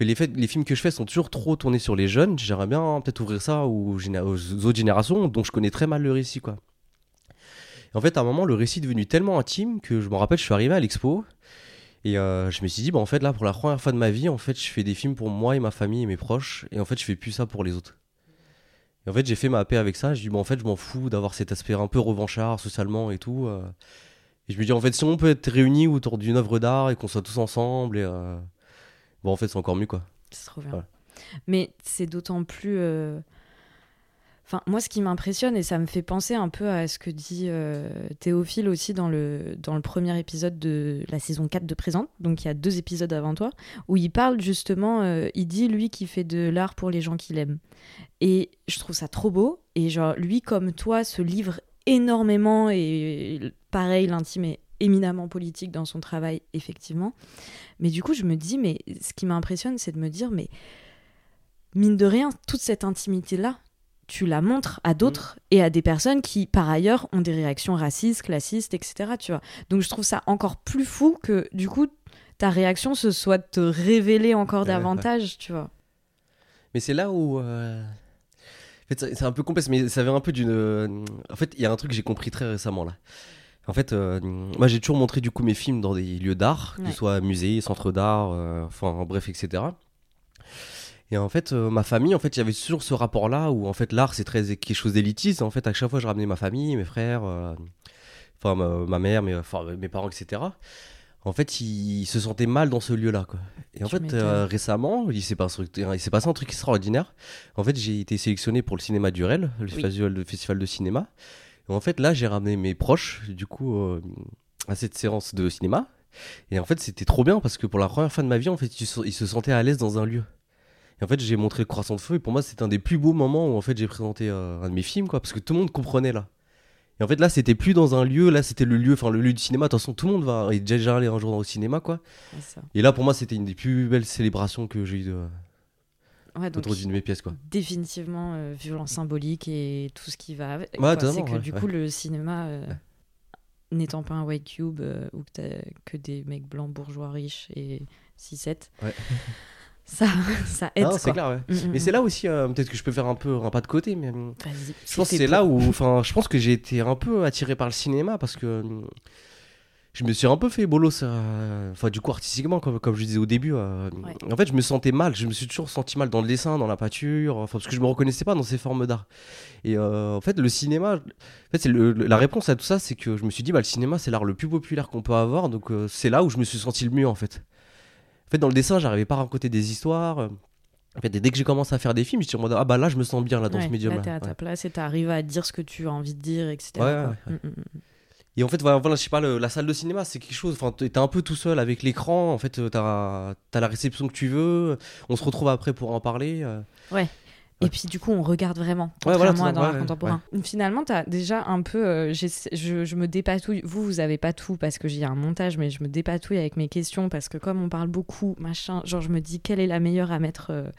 [SPEAKER 2] Les, faits- les films que je fais sont toujours trop tournés sur les jeunes. J'aimerais bien peut-être ouvrir ça aux autres générations dont je connais très mal le récit. Quoi. Et en fait, à un moment, le récit est devenu tellement intime que je me rappelle, je suis arrivé à l'expo et euh, je me suis dit, bah, en fait, là, pour la première fois de ma vie, en fait, je fais des films pour moi et ma famille et mes proches. Et en fait, je fais plus ça pour les autres. Et en fait, j'ai fait ma paix avec ça. Je dis, bon, en fait, je m'en fous d'avoir cet aspect un peu revanchard socialement et tout. euh. Et je me dis, en fait, si on peut être réunis autour d'une œuvre d'art et qu'on soit tous ensemble, et, euh, bon, en fait, c'est encore mieux, quoi.
[SPEAKER 1] C'est trop bien.
[SPEAKER 2] Voilà.
[SPEAKER 1] Mais c'est d'autant plus. euh, Enfin, moi, ce qui m'impressionne, et ça me fait penser un peu à ce que dit euh, Théophile aussi dans le, dans le premier épisode de la saison 4 de Présente, donc il y a deux épisodes avant toi, où il parle justement, euh, il dit lui qui fait de l'art pour les gens qu'il aime. Et je trouve ça trop beau, et genre, lui comme toi se livre énormément, et pareil, l'intime est éminemment politique dans son travail, effectivement. Mais du coup, je me dis, mais ce qui m'impressionne, c'est de me dire, mais mine de rien, toute cette intimité-là, tu la montres à d'autres et à des personnes qui, par ailleurs, ont des réactions racistes, classistes, etc. Tu vois. Donc je trouve ça encore plus fou que, du coup, ta réaction, ce soit de te révéler encore
[SPEAKER 2] Ouais, ouais.
[SPEAKER 1] davantage, tu vois.
[SPEAKER 2] Mais c'est là où. euh, En fait, c'est un peu complexe, mais ça vient un peu d'une. euh, En fait, il y a un truc que j'ai compris très récemment là. En fait, euh, moi j'ai toujours montré du coup mes films dans des lieux d'art, que
[SPEAKER 1] Ouais.
[SPEAKER 2] ce soit musées, centres d'art, euh, enfin bref, etc. Et en fait, euh, ma famille, en fait, il y avait toujours ce rapport-là où en fait l'art c'est très quelque chose d'élitiste. En fait, à chaque fois, je ramenais ma famille, mes frères, euh, enfin ma, ma mère, mes, parents, etc. En fait, ils se sentaient mal dans ce lieu-là, quoi. Et en fait, euh, récemment, il s'est passé, il s'est passé un truc extraordinaire. En fait, j'ai été sélectionné pour le cinéma Durel, le
[SPEAKER 1] Oui.
[SPEAKER 2] festival, de, festival de cinéma. Et en fait, là, j'ai ramené mes proches, du coup, euh, à cette séance de cinéma. Et en fait, c'était trop bien parce que pour la première fois de ma vie, en fait, ils se sentaient à l'aise dans un lieu. Et en fait, j'ai montré le croissant de feu. Et pour moi, c'était un des plus beaux moments où en fait j'ai présenté euh, un de mes films, quoi, parce que tout le monde comprenait là. Et en fait, là, c'était plus dans un lieu, là, c'était le lieu, enfin, le lieu du cinéma. De toute façon, tout le monde va déjà allé un jour au cinéma, quoi.
[SPEAKER 1] C'est ça.
[SPEAKER 2] Et là, pour moi, c'était une des plus belles célébrations que j'ai eues de,
[SPEAKER 1] Ouais, donc,
[SPEAKER 2] autour d'une de mes pièces, quoi.
[SPEAKER 1] définitivement euh, violence symbolique et tout ce qui va avec.
[SPEAKER 2] Ouais,
[SPEAKER 1] c'est que
[SPEAKER 2] ouais,
[SPEAKER 1] du coup, le cinéma, euh, n'étant pas un white cube où que que des mecs blancs bourgeois riches et 6-7,
[SPEAKER 2] Ouais.
[SPEAKER 1] ça, ça aide.
[SPEAKER 2] C'est clair, ouais.
[SPEAKER 1] Mm, mm,
[SPEAKER 2] Mais
[SPEAKER 1] mm.
[SPEAKER 2] c'est là aussi, euh, peut-être que je peux faire un peu un pas de côté, mais je pense que c'est là où, enfin, je pense que j'ai été un peu attiré par le cinéma parce que je me suis un peu fait bolos, euh, enfin, du coup, artistiquement, comme, comme je disais au début. euh,
[SPEAKER 1] Ouais.
[SPEAKER 2] En fait, je me sentais mal, je me suis toujours senti mal dans le dessin, dans la peinture, enfin, parce que je me reconnaissais pas dans ces formes d'art. Et en fait, le cinéma, en fait, c'est la réponse à tout ça, c'est que je me suis dit, bah, le cinéma, c'est l'art le plus populaire qu'on peut avoir, donc c'est là où je me suis senti le mieux, en fait. En fait, dans le dessin, j'arrivais pas à raconter des histoires. euh, En fait, dès que j'ai commencé à faire des films, je suis en mode, ah bah là, je me sens bien là dans
[SPEAKER 1] Ouais,
[SPEAKER 2] ce médium-là.
[SPEAKER 1] Là, t'es à ta
[SPEAKER 2] Ouais.
[SPEAKER 1] place et t'arrives à dire ce que tu as envie de dire, etc.
[SPEAKER 2] Ouais, ouais, ouais.
[SPEAKER 1] Mm, mm, mm.
[SPEAKER 2] Et en fait, voilà, voilà, je sais pas, le- la salle de cinéma, c'est quelque chose. Enfin, t'es un peu tout seul avec l'écran. En fait, t'as as la réception que tu veux. On se retrouve après pour en parler. euh.
[SPEAKER 1] Et puis du coup, on regarde vraiment,
[SPEAKER 2] Ouais, voilà,
[SPEAKER 1] à dans l'art
[SPEAKER 2] ouais,
[SPEAKER 1] contemporain. Finalement, tu as déjà un peu... euh, je, je me dépatouille. Vous, vous avez pas tout parce que j'ai un montage, mais je me dépatouille avec mes questions parce que comme on parle beaucoup, machin, genre je me dis quelle est la meilleure à mettre euh,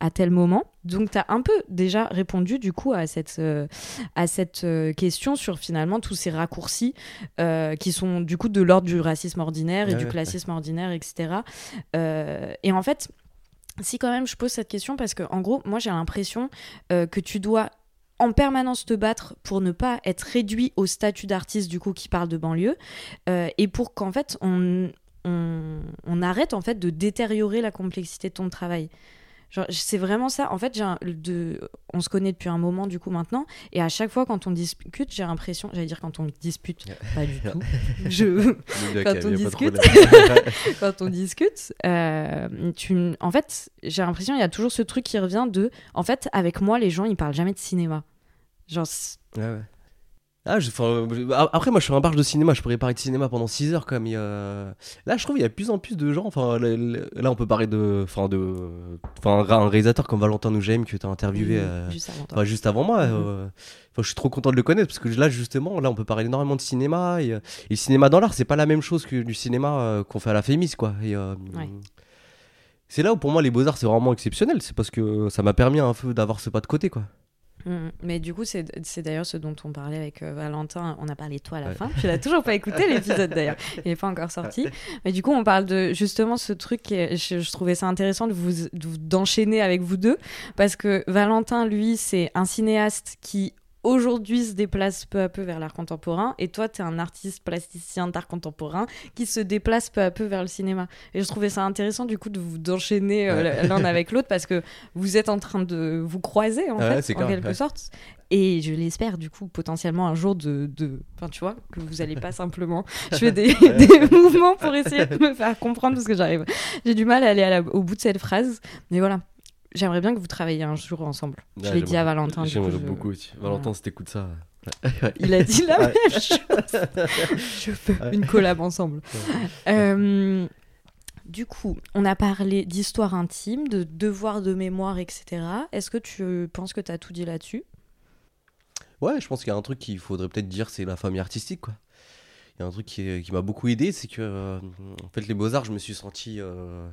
[SPEAKER 1] à tel moment. Donc tu as un peu déjà répondu du coup à cette, euh, à cette euh, question sur finalement tous ces raccourcis euh, qui sont du coup de l'ordre du racisme ordinaire et
[SPEAKER 2] Ouais,
[SPEAKER 1] du
[SPEAKER 2] ouais,
[SPEAKER 1] classisme ordinaire, etc. Euh, et en fait... Si quand même je pose cette question parce que en gros moi j'ai l'impression euh, que tu dois en permanence te battre pour ne pas être réduit au statut d'artiste du coup qui parle de banlieue euh, et pour qu'en fait on, arrête en fait de détériorer la complexité de ton travail. C'est vraiment ça. En fait, j'ai un- de, on se connaît depuis un moment du coup maintenant, et à chaque fois quand on discute, j'ai l'impression, j'allais dire quand on dispute, pas du tout. Je, Quand on discute. quand on discute, euh, tu, en fait, j'ai l'impression il y a toujours ce truc qui revient de, en fait, avec moi, les gens, ils parlent jamais de cinéma. Genre,
[SPEAKER 2] ouais. Ah, je- euh, après, moi, je suis un barge de cinéma. Je pourrais parler de cinéma pendant 6 heures, comme il y a- Là, je trouve qu'il y a de plus en plus de gens. Enfin, là, on peut parler de, enfin, de, enfin, un, réalisateur comme Valentin Nougem que tu as interviewé. euh,
[SPEAKER 1] juste avant toi.
[SPEAKER 2] Enfin, juste avant moi.
[SPEAKER 1] Mhm.
[SPEAKER 2] euh, enfin, je suis trop content de le connaître parce que là, justement, là, on peut parler énormément de cinéma. Et, euh, et le cinéma dans l'art, c'est pas la même chose que du cinéma euh, qu'on fait à la Fémis, quoi. Et, euh,
[SPEAKER 1] Ouais.
[SPEAKER 2] C'est là où pour moi les beaux-arts c'est vraiment exceptionnel, c'est parce que ça m'a permis un peu d'avoir ce pas de côté quoi.
[SPEAKER 1] Mm. Mais du coup, c'est c'est d'ailleurs ce dont on parlait avec euh, Valentin. On a parlé de toi à la fin. Tu l'as toujours pas écouté l'épisode d'ailleurs. Il n'est pas encore sorti. Mais du coup, on parle de justement ce truc. Qui est- je, je trouvais ça intéressant de vous de vous- d'enchaîner avec vous deux parce que Valentin, lui, c'est un cinéaste qui aujourd'hui se déplace peu à peu vers l'art contemporain et toi tu es un artiste plasticien d'art contemporain qui se déplace peu à peu vers le cinéma. Et je trouvais ça intéressant du coup de vous d'enchaîner euh, l'un avec l'autre parce que vous êtes en train de vous croiser en
[SPEAKER 2] Ouais,
[SPEAKER 1] fait en quelque
[SPEAKER 2] ouais.
[SPEAKER 1] sorte. Et je l'espère du coup potentiellement un jour de de enfin tu vois que vous allez pas simplement je fais des, des mouvements pour essayer de me faire comprendre parce que j'arrive j'ai du mal à aller à la- au bout de cette phrase. Mais voilà j'aimerais bien que vous travailliez un jour ensemble je
[SPEAKER 2] Ouais,
[SPEAKER 1] l'ai dit à Valentin
[SPEAKER 2] J'aimerais
[SPEAKER 1] je-
[SPEAKER 2] beaucoup aussi. Valentin, si t'écoutes ça.
[SPEAKER 1] il a dit la
[SPEAKER 2] Ouais.
[SPEAKER 1] même chose je veux
[SPEAKER 2] Ouais.
[SPEAKER 1] une collab ensemble Euh, du coup, on a parlé d'histoire intime, de devoir de mémoire, etc. Est-ce que tu penses que tu as tout dit là-dessus?
[SPEAKER 2] Ouais, je pense qu'il y a un truc qu'il faudrait peut-être dire, c'est la famille artistique, quoi. Il y a un truc qui, qui m'a beaucoup aidé, c'est que, euh, en fait, les beaux-arts, je me suis senti euh,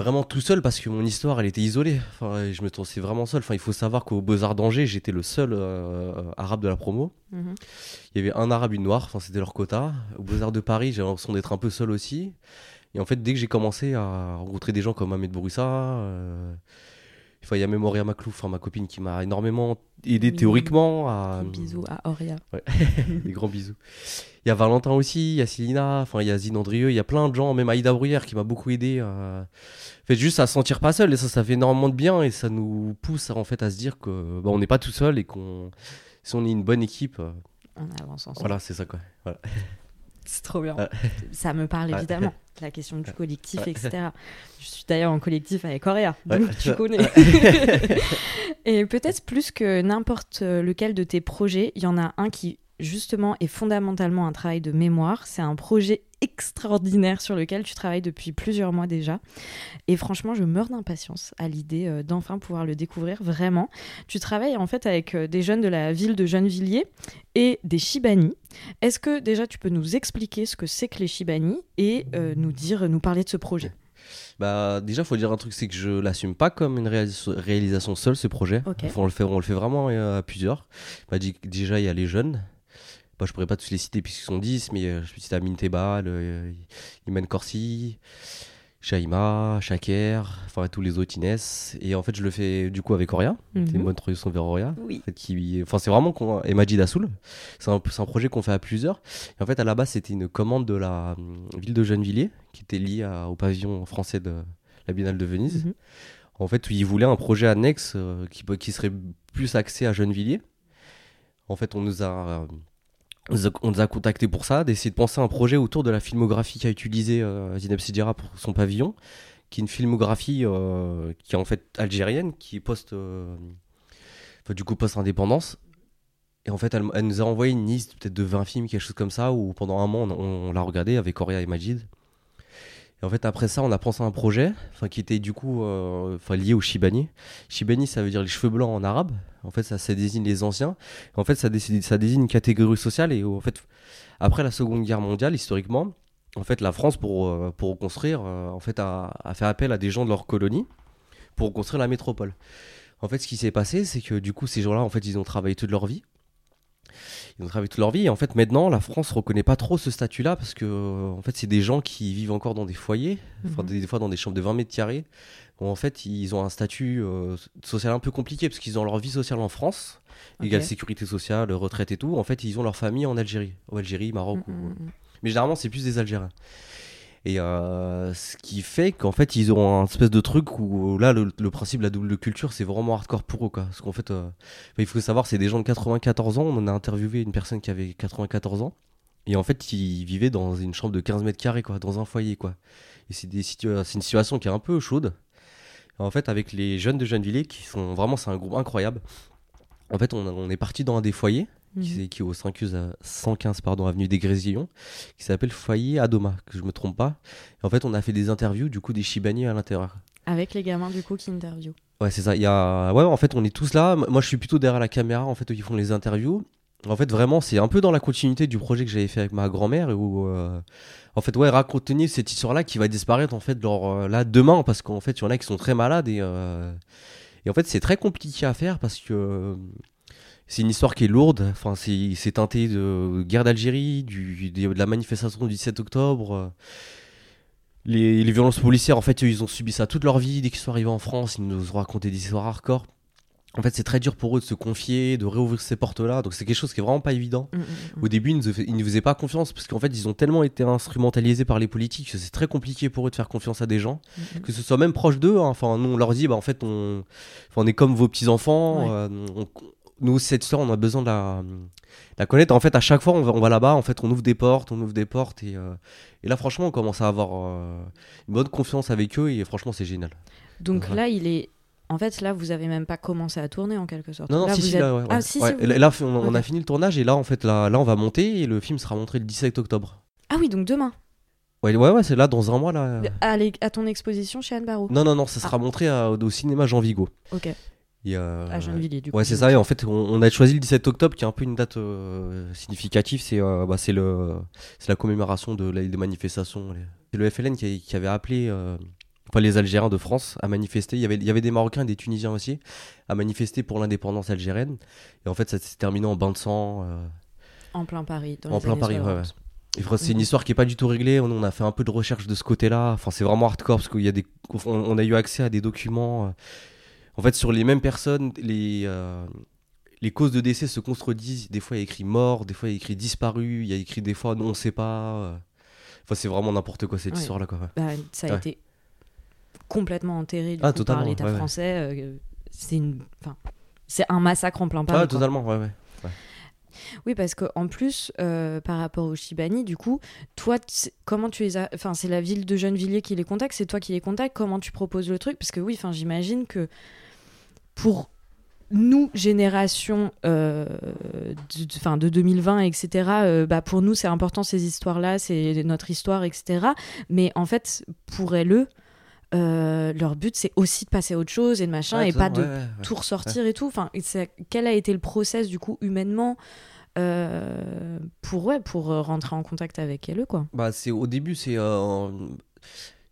[SPEAKER 2] vraiment tout seul parce que mon histoire, elle était isolée. Enfin, je me sentais vraiment seul. Enfin, il faut savoir qu'aux beaux-arts d'Angers, j'étais le seul euh, arabe de la promo.
[SPEAKER 1] Mhm.
[SPEAKER 2] Il y avait un arabe, une noire, enfin, c'était leur quota. Aux beaux-arts de Paris, j'ai l'impression d'être un peu seul aussi. Et en fait, dès que j'ai commencé à rencontrer des gens comme Ahmed Bouroussa, euh, enfin, il y a Memoria Maclou, enfin, ma copine, qui m'a énormément aidé théoriquement à,
[SPEAKER 1] Des Bisous à Auria.
[SPEAKER 2] des grands bisous. Il y a Valentin aussi, il y a Célina, enfin il y a Zine Andrieux, il y a plein de gens, même Aïda Bruyère qui m'a beaucoup aidé. à- fait, juste à se sentir pas seul et ça, ça fait énormément de bien et ça nous pousse en fait à se dire que bah, on n'est pas tout seul et qu'on si on est une bonne équipe, euh,
[SPEAKER 1] On avance ensemble.
[SPEAKER 2] voilà c'est ça quoi. Voilà.
[SPEAKER 1] C'est trop bien.
[SPEAKER 2] Ouais.
[SPEAKER 1] Ça me parle évidemment. La question du collectif, etc. Je suis d'ailleurs en collectif avec
[SPEAKER 2] Ouais.
[SPEAKER 1] donc tu connais. Et peut-être plus que n'importe lequel de tes projets, il y en a un qui justement est fondamentalement un travail de mémoire. C'est un projet extraordinaire sur lequel tu travailles depuis plusieurs mois déjà. Et franchement, je meurs d'impatience à l'idée euh, d'enfin pouvoir le découvrir vraiment. Tu travailles en fait avec euh, des jeunes de la ville de Gennevilliers et des Shibani. Est-ce que déjà tu peux nous expliquer ce que c'est que les Shibani et euh, nous dire, nous parler de ce projet?
[SPEAKER 2] Bah déjà faut dire un truc c'est que je l'assume pas comme une réalis- réalisation seule ce projet. Enfin, on le fait on le fait vraiment euh, à plusieurs. Bah, déjà il y a les jeunes. Bah, je pourrais pas tous les citer puisqu'ils sont 10 mais euh, je peux citer Amine Tebal, euh, Iman Corsi, Shaima, Shaker, enfin tous les autres Inès et en fait je le fais du coup avec Oria. C'est une bonne transition vers Oria.
[SPEAKER 1] Oui.
[SPEAKER 2] En fait, qui, enfin, c'est vraiment qu'on, et Majid Assoul. C'est un, c'est un projet qu'on fait à plusieurs. Et en fait, à la base, c'était une commande de la hum, ville de Gennevilliers, qui était liée à- au pavillon français de la Biennale de Venise.
[SPEAKER 1] Mhm.
[SPEAKER 2] En fait, ils voulaient un projet annexe euh, qui, qui serait plus axé à Gennevilliers. En fait, on nous a, euh, on nous a, a contactés pour ça, d'essayer de penser à un projet autour de la filmographie qu'a utilisé euh, Zineb Sidira pour son pavillon, qui est une filmographie euh, qui est en fait algérienne, qui est euh, du coup post-indépendance. Et en fait, elle, nous a envoyé une liste peut-être de 20 films, quelque chose comme ça, où pendant un mois, on, on l'a regardé avec Auria et Majid. Et en fait, après ça, on a pensé à un projet, qui était du coup, euh, lié au Shibani. Shibani, ça veut dire les cheveux blancs en arabe. En fait, ça, désigne les anciens. En fait, ça, désigne- une catégorie sociale. Et en fait, après la Seconde Guerre mondiale, historiquement, en fait, la France, pour, euh, pour reconstruire, euh, en fait, a, a fait appel à des gens de leur colonie pour reconstruire la métropole. En fait, ce qui s'est passé, c'est que du coup, ces gens-là, en fait, ils ont travaillé toute leur vie. Ils ont travaillé toute leur vie. Et en fait, maintenant, la France reconnaît pas trop ce statut-là parce que, euh, en fait, c'est des gens qui vivent encore dans des foyers,
[SPEAKER 1] Mhm.
[SPEAKER 2] des, des fois dans des chambres de 20 mètres carrés, où en fait, ils ont un statut euh, social un peu compliqué parce qu'ils ont leur vie sociale en France,
[SPEAKER 1] Ok.
[SPEAKER 2] égale sécurité sociale, retraite et tout. En fait, ils ont leur famille en Algérie, ou Algérie, Maroc. Ou-
[SPEAKER 1] mm, mm.
[SPEAKER 2] mais généralement, c'est plus des Algériens. Et euh, ce qui fait qu'en fait, ils ont un espèce de truc où là, le, principe de la double culture, c'est vraiment hardcore pour eux. Quoi. Parce qu'en fait, euh, enfin, il faut savoir, c'est des gens de 94 ans. On en a interviewé une personne qui avait 94 ans. Et en fait, ils vivaient dans une chambre de 15 mètres carrés, quoi, dans un foyer. Quoi. Et c'est, une situation qui est un peu chaude. En fait, avec les jeunes de Gennevilliers, qui sont vraiment, c'est un groupe incroyable. En fait, on, on est parti dans un des foyers qui,
[SPEAKER 1] Mhm.
[SPEAKER 2] est- qui est au 115, euh, 115 pardon, avenue des Grésillons, qui s'appelle Foyer Adoma, que je me trompe pas. Et en fait, on a fait des interviews du coup des Shibani à l'intérieur.
[SPEAKER 1] Avec les gamins du coup qui interview.
[SPEAKER 2] Ouais, c'est ça. Il y a... Ouais, en fait, on est tous là. Moi, je suis plutôt derrière la caméra, en fait, qui font les interviews. En fait, vraiment, c'est un peu dans la continuité du projet que j'avais fait avec ma grand-mère, où, euh, en fait, ouais, raconter cette histoire-là qui va disparaître, en fait, genre, euh, là, demain, parce qu'en fait, il y en a qui sont très malades et, euh, Et en fait, c'est très compliqué à faire parce que c'est une histoire qui est lourde. Enfin, c'est teinté de guerre d'Algérie, de la manifestation du 17 octobre. Les, les violences policières, en fait, ils ont subi ça toute leur vie. Dès qu'ils sont arrivés en France, ils nous ont raconté des histoires hardcore. En fait, c'est très dur pour eux de se confier, de réouvrir ces portes-là. Donc, c'est quelque chose qui est vraiment pas évident.
[SPEAKER 1] Mm, mm, mm.
[SPEAKER 2] Au début, ils ne, faisaient- ils ne faisaient pas confiance parce qu'en fait, ils ont tellement été instrumentalisés par les politiques que c'est très compliqué pour eux de faire confiance à des gens, que ce soit même proche d'eux. hein. Enfin, nous, on leur dit, bah, en fait, on, enfin, on est comme vos petits-enfants.
[SPEAKER 1] Ouais.
[SPEAKER 2] euh, on- nous, cette histoire, on a besoin de la, de la connaître. En fait, à chaque fois, on va, on va là-bas, en fait, on ouvre des portes, on ouvre des portes. Et, euh, et là, franchement, on commence à avoir euh, une bonne confiance avec eux et franchement, c'est génial.
[SPEAKER 1] Donc
[SPEAKER 2] Voilà.
[SPEAKER 1] là, il est. En fait, là, vous avez même pas commencé à tourner en quelque sorte.
[SPEAKER 2] Non, non,
[SPEAKER 1] là,
[SPEAKER 2] si,
[SPEAKER 1] vous
[SPEAKER 2] si,
[SPEAKER 1] êtes-
[SPEAKER 2] là, ouais,
[SPEAKER 1] Ah,
[SPEAKER 2] ouais.
[SPEAKER 1] si,
[SPEAKER 2] Ouais,
[SPEAKER 1] si, vous-
[SPEAKER 2] et Là, on, on a fini le tournage et là, en fait, là, là, on va monter et le film sera montré le 17 octobre.
[SPEAKER 1] Ah oui, donc demain.
[SPEAKER 2] Ouais, ouais, ouais, c'est là, dans un mois, là.
[SPEAKER 1] À, ton exposition chez Anne Barrault.
[SPEAKER 2] Non, non, non, ça sera montré à- au cinéma Jean Vigo.
[SPEAKER 1] Ok.
[SPEAKER 2] Euh,
[SPEAKER 1] À Gennevilliers, du coup.
[SPEAKER 2] Ouais, c'est ça. Et en fait, on, on a choisi le 17 octobre, qui est un peu une date euh, significative. C'est euh, bah, le, c'est la commémoration de la des manifestations. C'est le FLN qui, avait appelé euh, enfin, les Algériens de France à manifester. Il y avait, il y avait des Marocains et des Tunisiens aussi à manifester pour l'indépendance algérienne. Et en fait, ça s'est terminé en bain de sang. euh,
[SPEAKER 1] En plein Paris. Dans
[SPEAKER 2] en plein Paris, ouais,
[SPEAKER 1] 60.
[SPEAKER 2] ouais. Et fr- c'est une
[SPEAKER 1] Mhm.
[SPEAKER 2] histoire qui est pas du tout réglée. On, on a fait un peu de recherche de ce côté-là. Enfin, c'est vraiment hardcore parce y a des, on, on a eu accès à des documents. En fait, sur les mêmes personnes, les euh, les causes de décès se contredisent. Des fois, il y a écrit mort, des fois, il y a écrit disparu, il y a écrit des fois non, on sait pas. euh. Enfin, c'est vraiment n'importe quoi cette
[SPEAKER 1] Ouais.
[SPEAKER 2] histoire-là, quoi.
[SPEAKER 1] Bah, ça a
[SPEAKER 2] Ouais.
[SPEAKER 1] été complètement enterré du
[SPEAKER 2] Ah,
[SPEAKER 1] coup, par l'État français. euh, c'est une. Enfin, c'est un massacre en plein Paris.
[SPEAKER 2] Ah,
[SPEAKER 1] quoi.
[SPEAKER 2] totalement, ouais, ouais.
[SPEAKER 1] Oui, parce qu'en plus, euh, par rapport aux Chibani, du coup, toi, comment tu les as. C'est la ville de Gennevilliers qui les contacte, c'est toi qui les contactes, comment tu proposes le truc? Parce que oui, j'imagine que pour nous, génération euh, de, de- 'fin, de 2020, etc., euh, bah, pour nous, c'est important ces histoires-là, c'est notre histoire, etc. Mais en fait, pour elles, euh, leur but, c'est aussi de passer à autre chose et de machin,
[SPEAKER 2] Ouais,
[SPEAKER 1] et pas de
[SPEAKER 2] ouais, ouais.
[SPEAKER 1] tout ressortir et tout. Enfin, quel a été le process du coup humainement euh, pour ouais, pour euh, rentrer en contact avec elle quoi?
[SPEAKER 2] Bah, c'est au début, c'est. euh,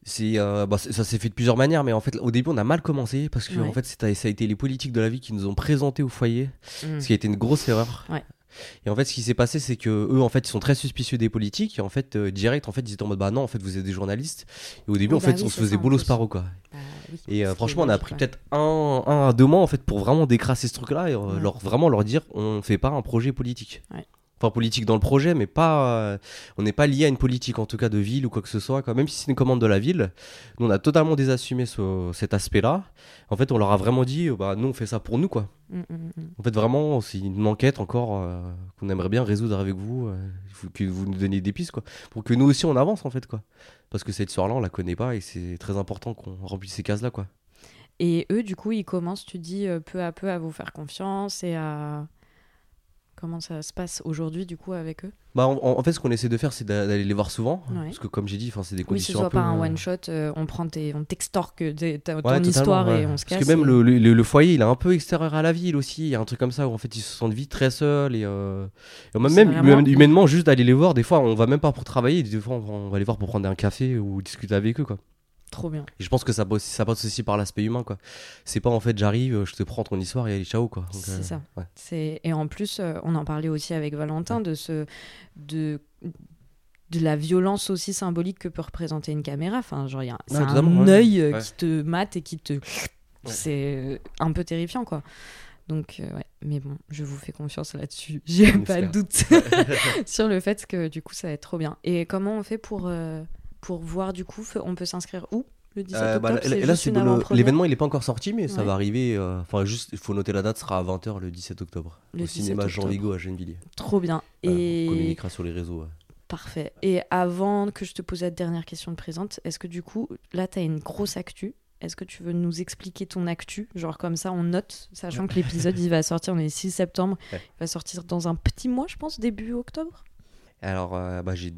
[SPEAKER 2] c'est, bah, c'est- ça s'est fait de plusieurs manières, mais en fait, au début, on a mal commencé parce que en fait, c'est- ça a été les politiques de la vie qui nous ont présenté au foyer,
[SPEAKER 1] Mm.
[SPEAKER 2] ce qui a été une grosse erreur. Et en fait, ce qui s'est passé, c'est que eux, en fait, ils sont très suspicieux des politiques. Et en fait, euh, direct, en fait, ils étaient en mode, bah non, en fait, vous êtes des journalistes. Et au début,
[SPEAKER 1] Oui,
[SPEAKER 2] en
[SPEAKER 1] bah
[SPEAKER 2] fait,
[SPEAKER 1] oui,
[SPEAKER 2] on se faisait
[SPEAKER 1] ça, en
[SPEAKER 2] bolos
[SPEAKER 1] plus.
[SPEAKER 2] paro, quoi.
[SPEAKER 1] Bah oui,
[SPEAKER 2] Et euh, franchement, on a pris peut-être un, un à deux mois, en fait, pour vraiment décrasser ce truc-là et euh,
[SPEAKER 1] Ouais.
[SPEAKER 2] leur, vraiment leur dire, on fait pas un projet politique.
[SPEAKER 1] Ouais.
[SPEAKER 2] Enfin, politique dans le projet, mais pas. euh, on n'est pas lié à une politique, en tout cas, de ville ou quoi que ce soit. Quoi. Même si c'est une commande de la ville, nous, on a totalement désassumé ce- cet aspect-là. En fait, on leur a vraiment dit, euh, bah, nous, on fait ça pour nous, quoi.
[SPEAKER 1] Mm, mm, mm.
[SPEAKER 2] En fait, vraiment, c'est une enquête encore euh, qu'on aimerait bien résoudre avec vous. euh, que vous nous donniez des pistes, quoi. Pour que nous aussi, on avance, en fait, quoi. Parce que cette histoire-là, on la connaît pas et c'est très important qu'on remplisse ces cases-là, quoi.
[SPEAKER 1] Et eux du coup, ils commencent, tu dis peu à peu à vous faire confiance et à comment ça se passe aujourd'hui du coup avec eux?
[SPEAKER 2] Bah, en, en fait, ce qu'on essaie de faire, c'est d'a- d'aller les voir souvent.
[SPEAKER 1] Ouais.
[SPEAKER 2] Parce que, comme j'ai dit, c'est des
[SPEAKER 1] Oui, ce
[SPEAKER 2] conditions
[SPEAKER 1] soit pas un
[SPEAKER 2] euh,
[SPEAKER 1] one shot, euh, on prend tes, on t'extorque ton
[SPEAKER 2] Ouais, totalement,
[SPEAKER 1] histoire
[SPEAKER 2] ouais.
[SPEAKER 1] et on se casse.
[SPEAKER 2] Parce que même
[SPEAKER 1] et-
[SPEAKER 2] le, le- le foyer, il est un peu extérieur à la ville aussi. Il y a un truc comme ça où en fait ils se sentent vite très seuls. Et, euh, et même,
[SPEAKER 1] C'est
[SPEAKER 2] même
[SPEAKER 1] vraiment-
[SPEAKER 2] humainement, juste d'aller les voir, des fois on va même pas pour travailler. Des fois on va, on va les voir pour prendre un café ou discuter avec eux. Quoi.
[SPEAKER 1] Trop bien.
[SPEAKER 2] Et je pense que ça passe, ça passe aussi par l'aspect humain. quoi. C'est pas en fait j'arrive, je te prends ton histoire et allez, ciao. Quoi.
[SPEAKER 1] C'est
[SPEAKER 2] euh,
[SPEAKER 1] ça.
[SPEAKER 2] ouais.
[SPEAKER 1] C'est et en plus, euh, on en parlait aussi avec Valentin de ce de de la violence aussi symbolique que peut représenter une caméra. Enfin, genre, il y a un œil euh, qui te mate et qui te. C'est un peu terrifiant, quoi. Donc, euh, ouais. Mais bon, je vous fais confiance là-dessus. J'ai pas de doute sur le fait que du coup, ça va être trop bien. Et comment on fait pour, euh, pour voir du coup On peut s'inscrire où le 17
[SPEAKER 2] Euh, bah,
[SPEAKER 1] octobre
[SPEAKER 2] là- là, c'est l'événement, il est pas encore sorti, mais ça va arriver. euh, Enfin, juste, il faut noter la date, sera à 20h le 17 octobre.
[SPEAKER 1] Le
[SPEAKER 2] au
[SPEAKER 1] 17
[SPEAKER 2] cinéma Jean. Vigo à Gennevilliers.
[SPEAKER 1] Trop bien.
[SPEAKER 2] Voilà, On
[SPEAKER 1] et
[SPEAKER 2] communiquera sur les réseaux. ouais.
[SPEAKER 1] Parfait. Et avant que je te pose la dernière question de présente, est-ce que du coup, là, tu as une grosse actu? Est-ce que tu veux nous expliquer ton actu? Genre comme ça, on note, sachant que l'épisode, il va sortir, on est le 6 septembre,
[SPEAKER 2] Ouais.
[SPEAKER 1] il va sortir dans un petit mois, je pense, début octobre?
[SPEAKER 2] Alors, euh, bah, j'ai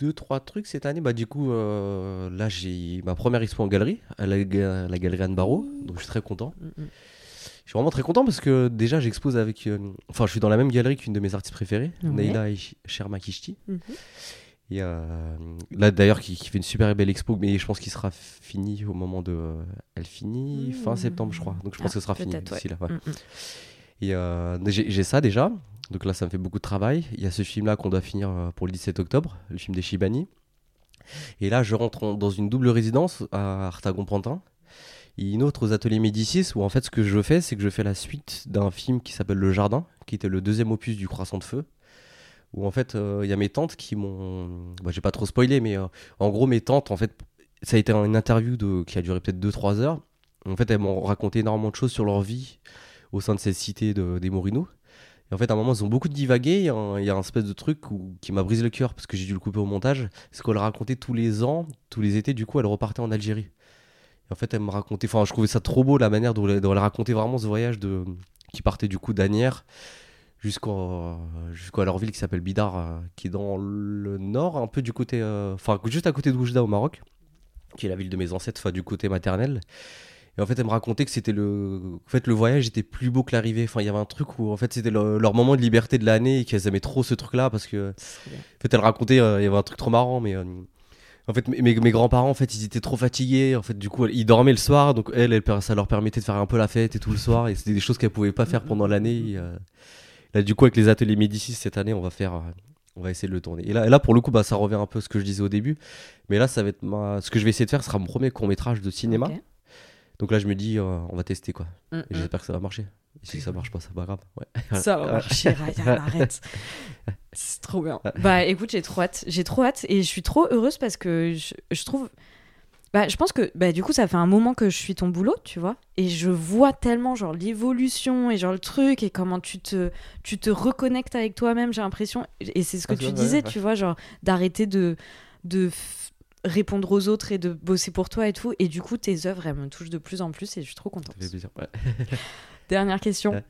[SPEAKER 2] deux, trois trucs cette année. Bah, du coup, euh, là, j'ai ma première expo en galerie, à la, ga- la galerie Anne Barreau. Donc, je suis très content.
[SPEAKER 1] Mm, mm.
[SPEAKER 2] Je suis vraiment très content parce que déjà, j'expose avec. euh, Enfin, je suis dans la même galerie qu'une de mes artistes préférées,
[SPEAKER 1] Ouais.
[SPEAKER 2] Neila Sherma Kishti.
[SPEAKER 1] Mhm.
[SPEAKER 2] Et euh, là d'ailleurs qui, qui fait une super belle expo, mais je pense qu'il sera fini au moment de. elle finit fin
[SPEAKER 1] Mmh.
[SPEAKER 2] septembre, je crois. Donc je pense
[SPEAKER 1] Ah,
[SPEAKER 2] que ce sera fini d'ici là. ouais.
[SPEAKER 1] Mm, mm.
[SPEAKER 2] Et euh, j'ai ça déjà. Donc là, ça me fait beaucoup de travail. Il y a ce film-là qu'on doit finir euh, pour le 17 octobre, le film des Shibani. Et là, je rentre en- dans une double résidence à Artagon-Pantin. Et une autre aux ateliers Médicis, où en fait, ce que je fais, c'est que je fais la suite d'un film qui s'appelle Le Jardin, qui était le deuxième opus du Croissant de Feu. Où en fait, euh, il y a mes tantes qui m'ont. Bah, j'ai pas trop spoilé, mais euh, en gros, mes tantes, en fait, ça a été une interview qui a duré peut-être 2-3 heures. En fait, elles m'ont raconté énormément de choses sur leur vie au sein de cette cité de, des Morinos. Et en fait, à un moment, ils ont beaucoup divagué. Il y a un, espèce de truc qui m'a brisé le cœur parce que j'ai dû le couper au montage. C'est qu'elle racontait tous les ans, tous les étés, du coup, elle repartait en Algérie. Et en fait, elle me racontait. Enfin, je trouvais ça trop beau la manière dont elle, racontait vraiment ce voyage de, qui partait du coup d'Anières jusqu'à leur ville qui s'appelle Bidar, euh, qui est dans le nord, un peu du côté. euh, Enfin, juste à côté de Oujda au Maroc, qui est la ville de mes ancêtres, du côté maternel. Et en fait, elle me racontait que c'était le. En fait, le voyage était plus beau que l'arrivée. Enfin, il y avait un truc où, en fait, c'était le- leur moment de liberté de l'année et qu'elles aimaient trop ce truc-là parce que. En fait, elle racontait, euh, il y avait un truc trop marrant, mais. euh, en fait, mes, mes grands-parents, en fait, ils étaient trop fatigués. En fait, du coup, ils dormaient le soir. Donc, elle, elle, ça leur permettait de faire un peu la fête et tout le soir. Et c'était des choses qu'elles pouvaient pas faire pendant l'année. et, euh, Là, du coup, avec les ateliers Médicis cette année, on va faire. On va essayer de le tourner. Et là, pour le coup, bah, ça revient un peu à ce que je disais au début. Mais là, ça va être ma... ce que je vais essayer de faire, sera mon premier court-métrage de cinéma. Donc là, je me dis, euh, on va tester quoi.
[SPEAKER 1] Mm, mm.
[SPEAKER 2] j'espère que ça va marcher. Et si ça marche pas, c'est pas grave. Ouais.
[SPEAKER 1] Ça va marcher, Ryan, arrête. C'est trop bien. Bah écoute, j'ai trop hâte. J'ai trop hâte et je suis trop heureuse parce que je, je trouve. Bah, je pense que bah, du coup, ça fait un moment que je suis ton boulot, tu vois. Et je vois tellement genre l'évolution et genre le truc et comment tu te, tu te reconnectes avec toi-même, j'ai l'impression. Et c'est ce que
[SPEAKER 2] Ah,
[SPEAKER 1] tu
[SPEAKER 2] ouais,
[SPEAKER 1] disais,
[SPEAKER 2] ouais.
[SPEAKER 1] tu vois, genre d'arrêter de, de répondre aux autres et de bosser pour toi et tout. Et du coup, tes œuvres, elles me touchent de plus en plus et je suis trop contente.
[SPEAKER 2] Ça fait plaisir. Ouais.
[SPEAKER 1] Dernière question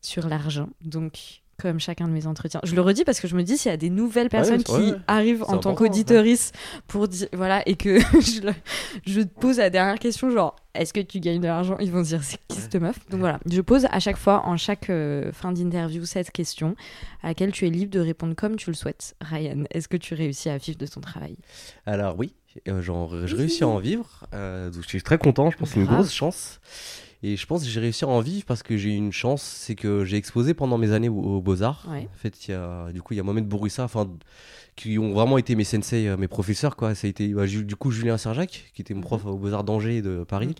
[SPEAKER 1] sur l'argent. Donc, comme chacun de mes entretiens, je le redis parce que je me dis s'il y a des nouvelles personnes
[SPEAKER 2] ouais,
[SPEAKER 1] qui arrivent en tant qu'auditorice pour dire voilà et que je, le- je te pose la dernière question genre est-ce que tu gagnes de l'argent? Ils vont se dire c'est qui cette meuf? Donc voilà, je pose à chaque fois en chaque euh, fin d'interview cette question. À laquelle tu es libre de répondre comme tu le souhaites. Ryan, est-ce que tu réussis à vivre de ton travail?
[SPEAKER 2] Alors oui, euh, genre, je réussis à en vivre. euh, donc je suis très content. Je pense que c'est une grosse chance. Et je pense que j'ai réussi à en vivre parce que j'ai eu une chance, c'est que j'ai exposé pendant mes années au- aux Beaux-Arts.
[SPEAKER 1] Ouais.
[SPEAKER 2] En fait, il y a, du coup, il y a Mohamed Bourissa, enfin, qui ont vraiment été mes sensei, euh, mes professeurs, quoi. Ça a été, bah, du coup, Julien Serjac, qui était mon prof aux Beaux-Arts d'Angers de Paris,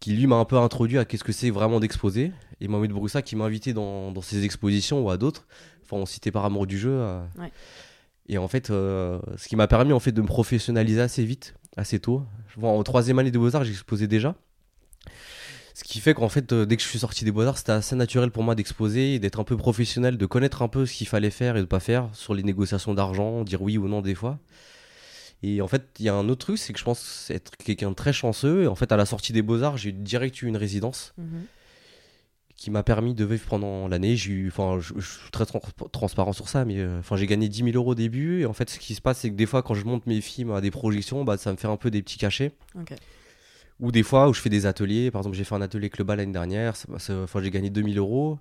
[SPEAKER 2] qui lui m'a un peu introduit à qu'est-ce que c'est vraiment d'exposer. Et Mohamed Bourissa qui m'a invité dans, dans ses expositions ou à d'autres. Enfin, on citait par amour du jeu. euh.
[SPEAKER 1] Ouais.
[SPEAKER 2] Et en fait, euh, ce qui m'a permis en fait de me professionnaliser assez vite, assez tôt. Bon, en troisième année de Beaux-Arts, j'exposais déjà. Ce qui fait qu'en fait, euh, dès que je suis sorti des Beaux-Arts, c'était assez naturel pour moi d'exposer, et d'être un peu professionnel, de connaître un peu ce qu'il fallait faire et de pas faire sur les négociations d'argent, dire oui ou non des fois. Et en fait, il y a un autre truc, c'est que je pense être quelqu'un de très chanceux. Et en fait, à la sortie des Beaux-Arts, j'ai direct eu une résidence
[SPEAKER 1] Mhm.
[SPEAKER 2] qui m'a permis de vivre pendant l'année. Enfin, je, je suis très trans- transparent sur ça, mais euh, j'ai gagné 10 000 euros au début. Et en fait, ce qui se passe, c'est que des fois, quand je monte mes films à des projections, bah, ça me fait un peu des petits cachets. Ou des fois où je fais des ateliers. Par exemple, j'ai fait un atelier Club l'année dernière. Enfin, j'ai gagné 2000 euros.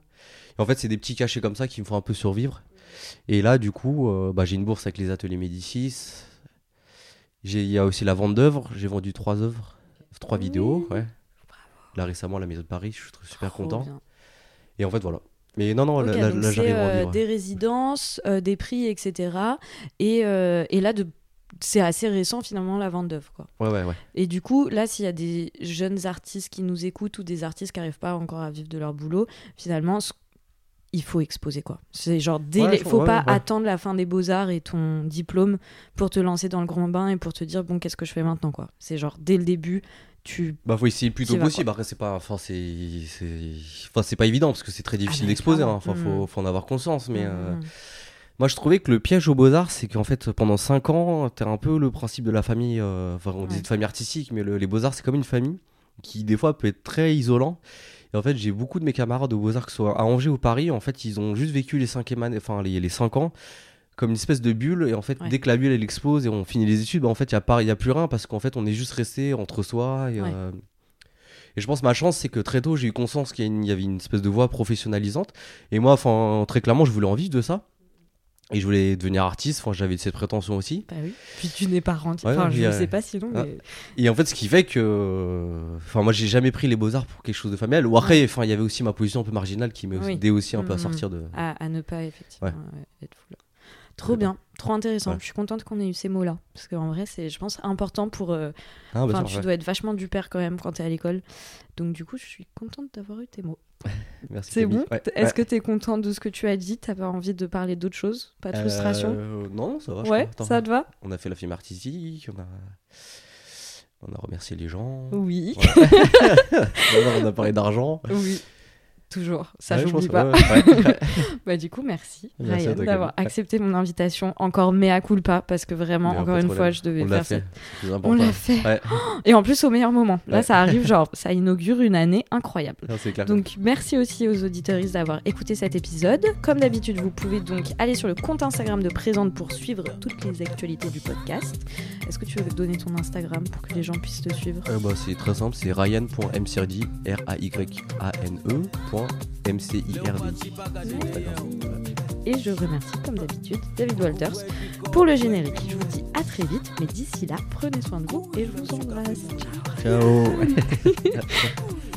[SPEAKER 2] Et en fait, c'est des petits cachets comme ça qui me font un peu survivre. Et là, du coup, euh, bah, j'ai une bourse avec les ateliers Médicis. J'ai- Il y a aussi la vente d'œuvres. J'ai vendu trois œuvres, trois
[SPEAKER 1] Oui.
[SPEAKER 2] vidéos. Ouais. Là, récemment, à la Maison de Paris, je suis super
[SPEAKER 1] Trop
[SPEAKER 2] content.
[SPEAKER 1] bien.
[SPEAKER 2] Et en fait, voilà. Mais non, non,
[SPEAKER 1] Ok,
[SPEAKER 2] là, là- j'arrive
[SPEAKER 1] euh,
[SPEAKER 2] vivre.
[SPEAKER 1] des résidences, euh, des prix, etc. Et, euh, et là, de... c'est assez récent finalement la vente d'œuvres.
[SPEAKER 2] Ouais, ouais, ouais.
[SPEAKER 1] Et du coup, là, s'il y a des jeunes artistes qui nous écoutent ou des artistes qui n'arrivent pas encore à vivre de leur boulot, finalement, il faut exposer quoi. C'est genre, dès les- faut pas attendre la fin des beaux-arts et ton diplôme pour te lancer dans le grand bain et pour te dire, bon, qu'est-ce que je fais maintenant quoi. C'est genre, dès le début, tu.
[SPEAKER 2] Bah, faut essayer le plus tôt
[SPEAKER 1] T'y vas,
[SPEAKER 2] possible. Après, c'est pas, enfin, c'est, enfin, c'est pas évident parce que c'est très difficile
[SPEAKER 1] mais
[SPEAKER 2] d'exposer. Hein. Enfin,
[SPEAKER 1] Mm.
[SPEAKER 2] faut, faut en avoir conscience. Mais euh,
[SPEAKER 1] Mhm.
[SPEAKER 2] Moi, je trouvais que le piège aux beaux-arts, c'est qu'en fait, pendant 5 ans, t'as un peu le principe de la famille. euh, Enfin, on disait
[SPEAKER 1] Ouais.
[SPEAKER 2] de famille artistique, mais le- les beaux-arts, c'est comme une famille qui, des fois, peut être très isolant. Et en fait, j'ai beaucoup de mes camarades aux beaux-arts, que ce soit à Angers ou Paris, en fait, ils ont juste vécu les 5 enfin, les, les 5 ans comme une espèce de bulle. Et en fait,
[SPEAKER 1] Ouais.
[SPEAKER 2] dès que la bulle, elle explose et on finit les études, bah, en fait, il n'y a, pas- y a plus rien parce qu'en fait, on est juste resté entre soi. Et,
[SPEAKER 1] Ouais.
[SPEAKER 2] euh, et je pense ma chance, c'est que très tôt, j'ai eu conscience qu'il y, y avait une espèce de voie professionnalisante. Et moi, enfin, très clairement, je voulais en vivre de ça. Et je voulais devenir artiste, enfin, j'avais cette prétention aussi.
[SPEAKER 1] Bah oui. Puis tu n'es pas rentier.
[SPEAKER 2] Ouais,
[SPEAKER 1] enfin, je
[SPEAKER 2] euh,
[SPEAKER 1] sais pas sinon,
[SPEAKER 2] ah.
[SPEAKER 1] mais.
[SPEAKER 2] Et en fait, ce qui fait que. Enfin, moi, j'ai jamais pris les beaux-arts pour quelque chose de familial. Ou après, enfin, il y avait aussi ma position un peu marginale qui m'a
[SPEAKER 1] Oui.
[SPEAKER 2] aidé aussi un peu à
[SPEAKER 1] Mhm.
[SPEAKER 2] sortir de.
[SPEAKER 1] À, à ne pas effectivement
[SPEAKER 2] Ouais.
[SPEAKER 1] ouais, être fou là. Trop bien, trop intéressant.
[SPEAKER 2] Ouais.
[SPEAKER 1] Je suis contente qu'on ait eu ces mots-là. Parce qu'en vrai, c'est, je pense, important pour. euh,
[SPEAKER 2] Ah, bah,
[SPEAKER 1] Enfin, tu
[SPEAKER 2] vrai.
[SPEAKER 1] dois être vachement du père quand même quand t'es à l'école. Donc, du coup, je suis contente d'avoir eu tes mots.
[SPEAKER 2] Merci.
[SPEAKER 1] C'est bon
[SPEAKER 2] Ouais.
[SPEAKER 1] Est-ce
[SPEAKER 2] Ouais.
[SPEAKER 1] que t'es contente de ce que tu as dit? T'as pas envie de parler d'autre chose? Pas de frustration?
[SPEAKER 2] Euh, Non, ça va. je
[SPEAKER 1] Ouais,
[SPEAKER 2] crois. Attends.
[SPEAKER 1] ça te va?
[SPEAKER 2] On a fait la film artistique, on a, on a remercié les gens.
[SPEAKER 1] Oui.
[SPEAKER 2] Voilà, on a parlé d'argent.
[SPEAKER 1] Oui. Toujours. Ça,
[SPEAKER 2] Ouais, je
[SPEAKER 1] j'oublie pas.
[SPEAKER 2] ouais.
[SPEAKER 1] Bah, du coup, merci, Ryan, d'avoir accepté mon invitation. Encore mea culpa, parce que vraiment, encore une fois, je devais
[SPEAKER 2] on
[SPEAKER 1] faire ça. On l'a fait.
[SPEAKER 2] Ouais,
[SPEAKER 1] Et en plus, au meilleur moment. Là, ça arrive, genre, ça inaugure une année incroyable.
[SPEAKER 2] non, clair.
[SPEAKER 1] Donc merci aussi aux auditeuristes d'avoir écouté cet épisode. Comme d'habitude, vous pouvez donc aller sur le compte Instagram de Présente pour suivre toutes les actualités du podcast. Est-ce que tu veux donner ton Instagram pour que les gens puissent te suivre?
[SPEAKER 2] Euh, bah, c'est très simple, c'est ryan.mcirdi, R-A-Y-A-N-E, Voilà.
[SPEAKER 1] Et je remercie comme d'habitude David Walters pour le générique. Je vous dis à très vite, mais d'ici là, prenez soin de vous et je vous embrasse. Ciao
[SPEAKER 2] Ciao